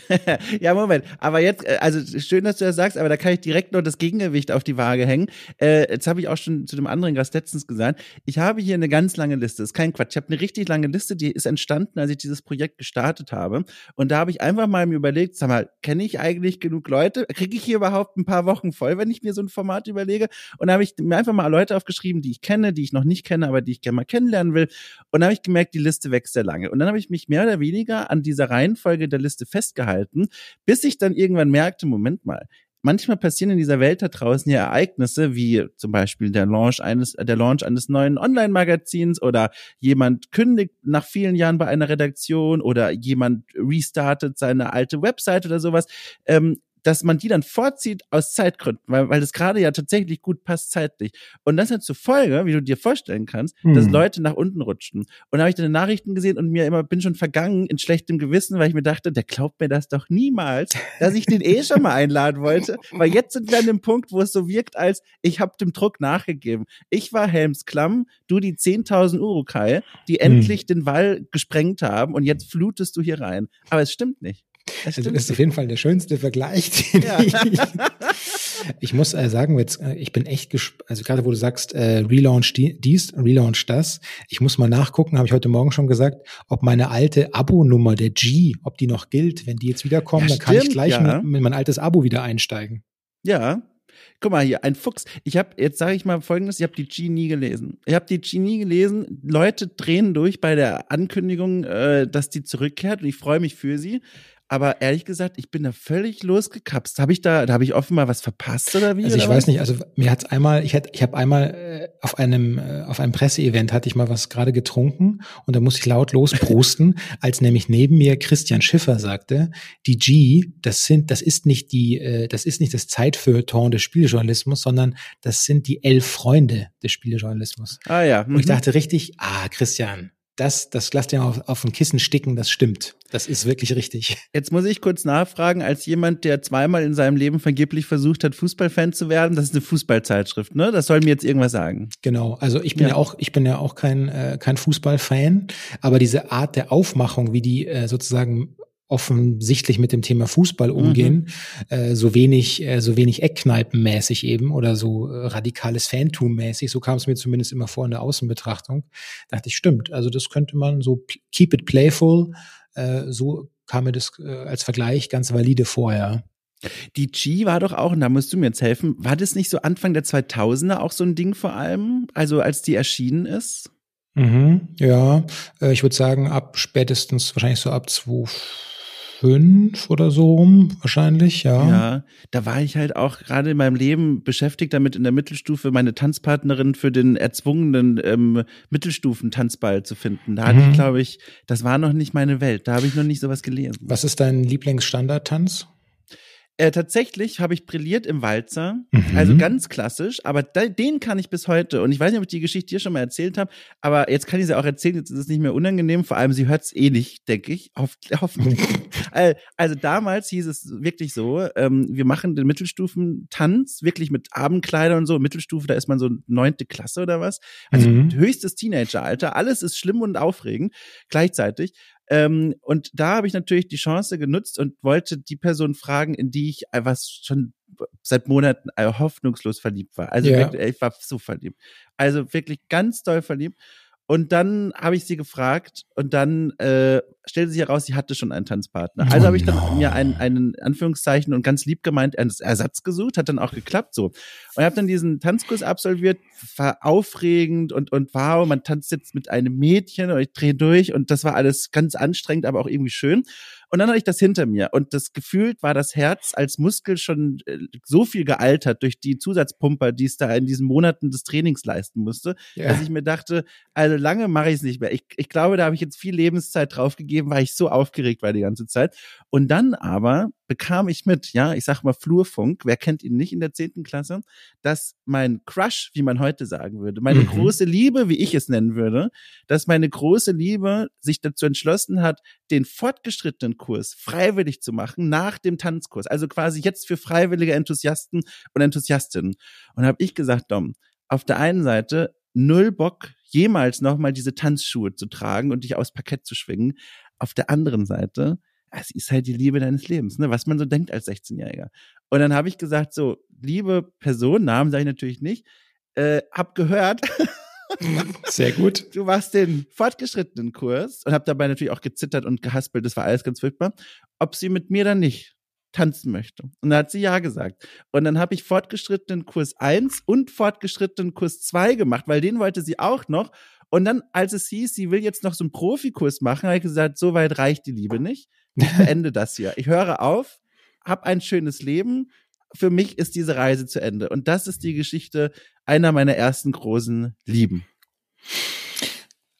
ja, Moment. Aber jetzt, äh, also schön, dass du das sagst, aber da kann ich direkt noch das Gegengewicht auf die Waage hängen. Äh, jetzt habe ich auch schon zu dem anderen Gast letztens gesagt, ich habe hier eine ganz lange Liste. Das ist kein Quatsch. Ich habe eine richtig lange Liste, die ist entstanden, als ich dieses Projekt gestartet habe. Und da habe ich einfach mal mir überlegt, sag mal, kenne ich eigentlich genug Leute? Kriege ich hier überhaupt ein paar Wochen voll, wenn ich mir so ein Format überlege? Und da habe ich mir einfach mal Leute aufgeschrieben, die ich kenne, die ich noch nicht kenne, aber die ich gerne mal kennenlernen will. Und dann habe ich gemerkt, die Liste wächst sehr lange. Und dann habe ich mich mehr oder weniger an dieser Reihenfolge der Liste festgehalten, bis ich dann irgendwann merkte, Moment mal, manchmal passieren in dieser Welt da draußen ja Ereignisse, wie zum Beispiel der Launch eines, der Launch eines neuen Online-Magazins oder jemand kündigt nach vielen Jahren bei einer Redaktion oder jemand restartet seine alte Website oder sowas. Ähm, dass man die dann vorzieht aus Zeitgründen, weil, weil das gerade ja tatsächlich gut passt zeitlich. Und das hat zur Folge, wie du dir vorstellen kannst, Hm. dass Leute nach unten rutschten. Und da habe ich dann Nachrichten gesehen und mir immer bin schon vergangen in schlechtem Gewissen, weil ich mir dachte, der glaubt mir das doch niemals, dass ich den eh schon mal einladen wollte. Weil jetzt sind wir an dem Punkt, wo es so wirkt, als ich habe dem Druck nachgegeben. Ich war Helms Klamm, du die 10.000 Urukai, die endlich den Wall gesprengt haben und jetzt flutest du hier rein. Aber es stimmt nicht. Es Also stimmt das ist auf jeden Fall der schönste Vergleich, den Ja. ich. Ich muss äh, sagen, jetzt, äh, ich bin echt gespannt, also gerade wo du sagst, äh, Relaunch die, dies, Relaunch das. Ich muss mal nachgucken, habe ich heute Morgen schon gesagt, ob meine alte Abo-Nummer, der G, ob die noch gilt. Wenn die jetzt wiederkommen, Ja, dann kann ich stimmt, gleich ja. mit, mit mein altes Abo wieder einsteigen. Ja. Guck mal hier, ein Fuchs. Ich habe, jetzt sage ich mal folgendes, ich habe die G nie gelesen. Ich habe die G nie gelesen. Leute drehen durch bei der Ankündigung, äh, dass die zurückkehrt und ich freue mich für sie. Aber ehrlich gesagt, ich bin da völlig losgekapst. Habe ich da, da habe ich offenbar was verpasst oder wie? Also ich weiß nicht, also mir hat's einmal, ich hätte, ich habe einmal äh, auf einem äh, auf einem Presseevent hatte ich mal was gerade getrunken und da musste ich laut losprusten, als nämlich neben mir Christian Schiffer sagte, die G, das sind, das ist nicht die, äh, das ist nicht das Zeitfeuilleton des Spielejournalismus, sondern das sind die elf Freunde des Spielejournalismus. Ah ja. Und ich mhm. dachte richtig, ah Christian, das, das lasst ihr auf, auf ein Kissen sticken, das stimmt. Das ist wirklich richtig. Jetzt muss ich kurz nachfragen, als jemand, der zweimal in seinem Leben vergeblich versucht hat, Fußballfan zu werden, das ist eine Fußballzeitschrift, ne? Das soll mir jetzt irgendwas sagen. Genau. Also ich bin ja, ja auch, ich bin ja auch kein, äh, kein Fußballfan, aber diese Art der Aufmachung, wie die äh, sozusagen offensichtlich mit dem Thema Fußball umgehen, mhm. äh, so wenig, äh, so wenig Eckkneipenmäßig eben oder so äh, radikales Fantum-mäßig, so kam es mir zumindest immer vor in der Außenbetrachtung, dachte ich, stimmt, also das könnte man so keep it playful, äh, so kam mir das äh, als Vergleich ganz valide vorher. Die G war doch auch, und da musst du mir jetzt helfen, war das nicht so Anfang der 2000er auch so ein Ding vor allem, also als die erschienen ist? Mhm, ja, äh, ich würde sagen, ab spätestens wahrscheinlich so ab 2000 fünf oder so rum, wahrscheinlich, ja. Ja, da war ich halt auch gerade in meinem Leben beschäftigt damit, in der Mittelstufe meine Tanzpartnerin für den erzwungenen ähm, Mittelstufen-Tanzball zu finden. Da hatte mhm. ich, glaube ich, das war noch nicht meine Welt. Da habe ich noch nicht sowas gelesen. Was ist dein Lieblingsstandardtanz? Äh, tatsächlich habe ich brilliert im Walzer, mhm. also ganz klassisch, aber da, den kann ich bis heute. Und ich weiß nicht, ob ich die Geschichte hier schon mal erzählt habe, aber jetzt kann ich sie auch erzählen, jetzt ist es nicht mehr unangenehm, vor allem sie hört es eh nicht, denke ich. Hoff, hoffentlich. also damals hieß es wirklich so, ähm, wir machen den Mittelstufentanz, wirklich mit Abendkleider und so. Mittelstufe, da ist man so neunte Klasse oder was. Also mhm. höchstes Teenageralter, alles ist schlimm und aufregend gleichzeitig. Ähm, und da habe ich natürlich die Chance genutzt und wollte die Person fragen, in die ich äh, was schon seit Monaten äh, hoffnungslos verliebt war. Also ja. wirklich, ich war so verliebt. Also wirklich ganz doll verliebt. Und dann habe ich sie gefragt und dann äh, stellte sich heraus, sie hatte schon einen Tanzpartner. Also habe ich dann oh mir einen, einen Anführungszeichen und ganz lieb gemeint einen Ersatz gesucht, hat dann auch geklappt so. Und ich habe dann diesen Tanzkurs absolviert, war aufregend und und wow, man tanzt jetzt mit einem Mädchen und ich drehe durch und das war alles ganz anstrengend, aber auch irgendwie schön. Und dann hatte ich das hinter mir. Und das gefühlt war das Herz als Muskel schon äh, so viel gealtert durch die Zusatzpumper, die es da in diesen Monaten des Trainings leisten musste, ja. dass ich mir dachte, also lange mache ich es nicht mehr. Ich, ich glaube, da habe ich jetzt viel Lebenszeit draufgegeben, weil ich so aufgeregt war die ganze Zeit. Und dann aber bekam ich mit, ja, ich sag mal Flurfunk, wer kennt ihn nicht in der zehnten Klasse, dass mein Crush, wie man heute sagen würde, meine mhm. große Liebe, wie ich es nennen würde, dass meine große Liebe sich dazu entschlossen hat, den fortgeschrittenen Kurs freiwillig zu machen nach dem Tanzkurs. Also quasi jetzt für freiwillige Enthusiasten und Enthusiastinnen. Und habe ich gesagt, Dom, auf der einen Seite null Bock, jemals nochmal diese Tanzschuhe zu tragen und dich aufs Parkett zu schwingen. Auf der anderen Seite es ist halt die Liebe deines Lebens, ne? was man so denkt als 16-Jähriger. Und dann habe ich gesagt, so, liebe Person, Namen sage ich natürlich nicht, äh, hab gehört. Sehr gut. Du machst den fortgeschrittenen Kurs und hab dabei natürlich auch gezittert und gehaspelt, das war alles ganz furchtbar, ob sie mit mir dann nicht tanzen möchte. Und da hat sie ja gesagt. Und dann habe ich fortgeschrittenen Kurs 1 und fortgeschrittenen Kurs 2 gemacht, weil den wollte sie auch noch. Und dann, als es hieß, sie will jetzt noch so einen Profikurs machen, habe ich gesagt, so weit reicht die Liebe nicht. Ich beende das hier. Ich höre auf, hab ein schönes Leben. Für mich ist diese Reise zu Ende. Und das ist die Geschichte einer meiner ersten großen Lieben.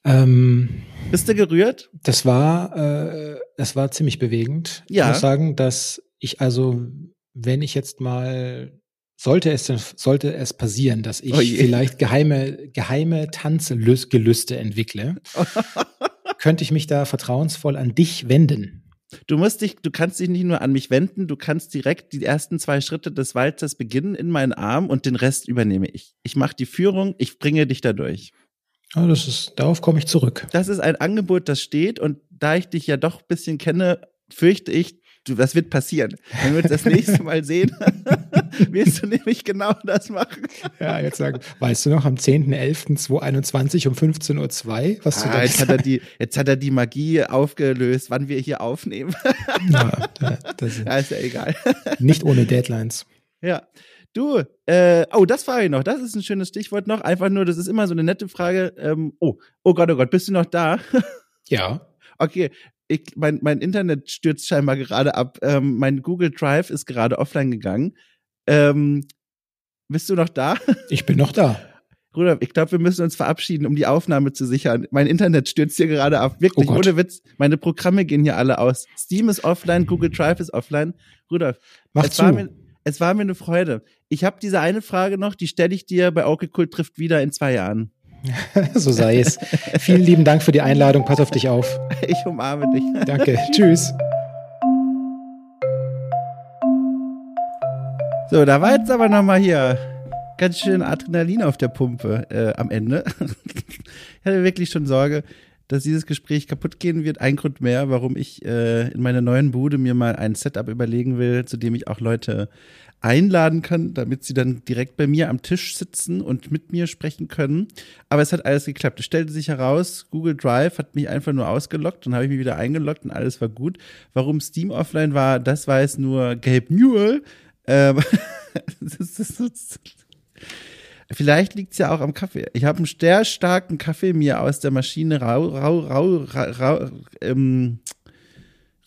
Ähm, Bist du gerührt? Das war, äh, das war ziemlich bewegend. Ja. Ich muss sagen, dass ich also, wenn ich jetzt mal sollte es, sollte es passieren, dass ich oh vielleicht geheime, geheime Tanzgelüste entwickle, könnte ich mich da vertrauensvoll an dich wenden. Du musst dich, du kannst dich nicht nur an mich wenden, du kannst direkt die ersten zwei Schritte des Walzers beginnen in meinen Arm und den Rest übernehme ich. Ich mache die Führung, ich bringe dich da durch. Ja, das ist, darauf komme ich zurück. Das ist ein Angebot, das steht und da ich dich ja doch ein bisschen kenne, fürchte ich, du, das wird passieren. Wenn wir uns das nächste Mal sehen, wirst du nämlich genau das machen. Ja, jetzt sagen, weißt du noch, am 10.11.2021 um 15.02 Uhr, was ah, du da jetzt hat, er die, jetzt hat er die Magie aufgelöst, wann wir hier aufnehmen. Ja, das ist, ja, ist ja egal. Nicht ohne Deadlines. Ja. Du, äh, oh, das frage ich noch. Das ist ein schönes Stichwort noch. Einfach nur, das ist immer so eine nette Frage. Ähm, oh, oh Gott, oh Gott, bist du noch da? Ja. Okay, ich, mein, mein Internet stürzt scheinbar gerade ab. Ähm, mein Google Drive ist gerade offline gegangen. Ähm, bist du noch da? Ich bin noch da. Rudolf, ich glaube, wir müssen uns verabschieden, um die Aufnahme zu sichern. Mein Internet stürzt hier gerade ab. Wirklich, oh ohne Witz. Meine Programme gehen hier alle aus. Steam ist offline, Google Drive ist offline. Rudolf, Mach es, zu. War mir, es war mir eine Freude. Ich habe diese eine Frage noch, die stelle ich dir bei Okay Kult trifft wieder in zwei Jahren. so sei es. Vielen lieben Dank für die Einladung. Pass auf dich auf. Ich umarme dich. Danke. Tschüss. So, da war jetzt aber nochmal hier ganz schön Adrenalin auf der Pumpe äh, am Ende. ich hatte wirklich schon Sorge, dass dieses Gespräch kaputt gehen wird. Ein Grund mehr, warum ich äh, in meiner neuen Bude mir mal ein Setup überlegen will, zu dem ich auch Leute einladen kann, damit sie dann direkt bei mir am Tisch sitzen und mit mir sprechen können. Aber es hat alles geklappt. Es stellte sich heraus, Google Drive hat mich einfach nur ausgelockt und habe ich mich wieder eingeloggt und alles war gut. Warum Steam offline war, das weiß nur Gabe Newell. Ähm, Vielleicht liegt es ja auch am Kaffee. Ich habe einen sehr starken Kaffee mir aus der Maschine rau, rau, rau, rau ähm,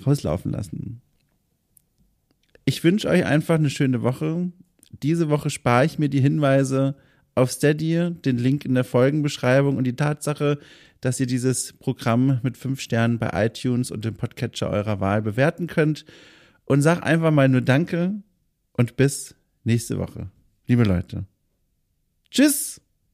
rauslaufen lassen. Ich wünsche euch einfach eine schöne Woche. Diese Woche spare ich mir die Hinweise auf Steady, den Link in der Folgenbeschreibung und die Tatsache, dass ihr dieses Programm mit fünf Sternen bei iTunes und dem Podcatcher eurer Wahl bewerten könnt. Und sag einfach mal nur Danke und bis nächste Woche. Liebe Leute. Tschüss!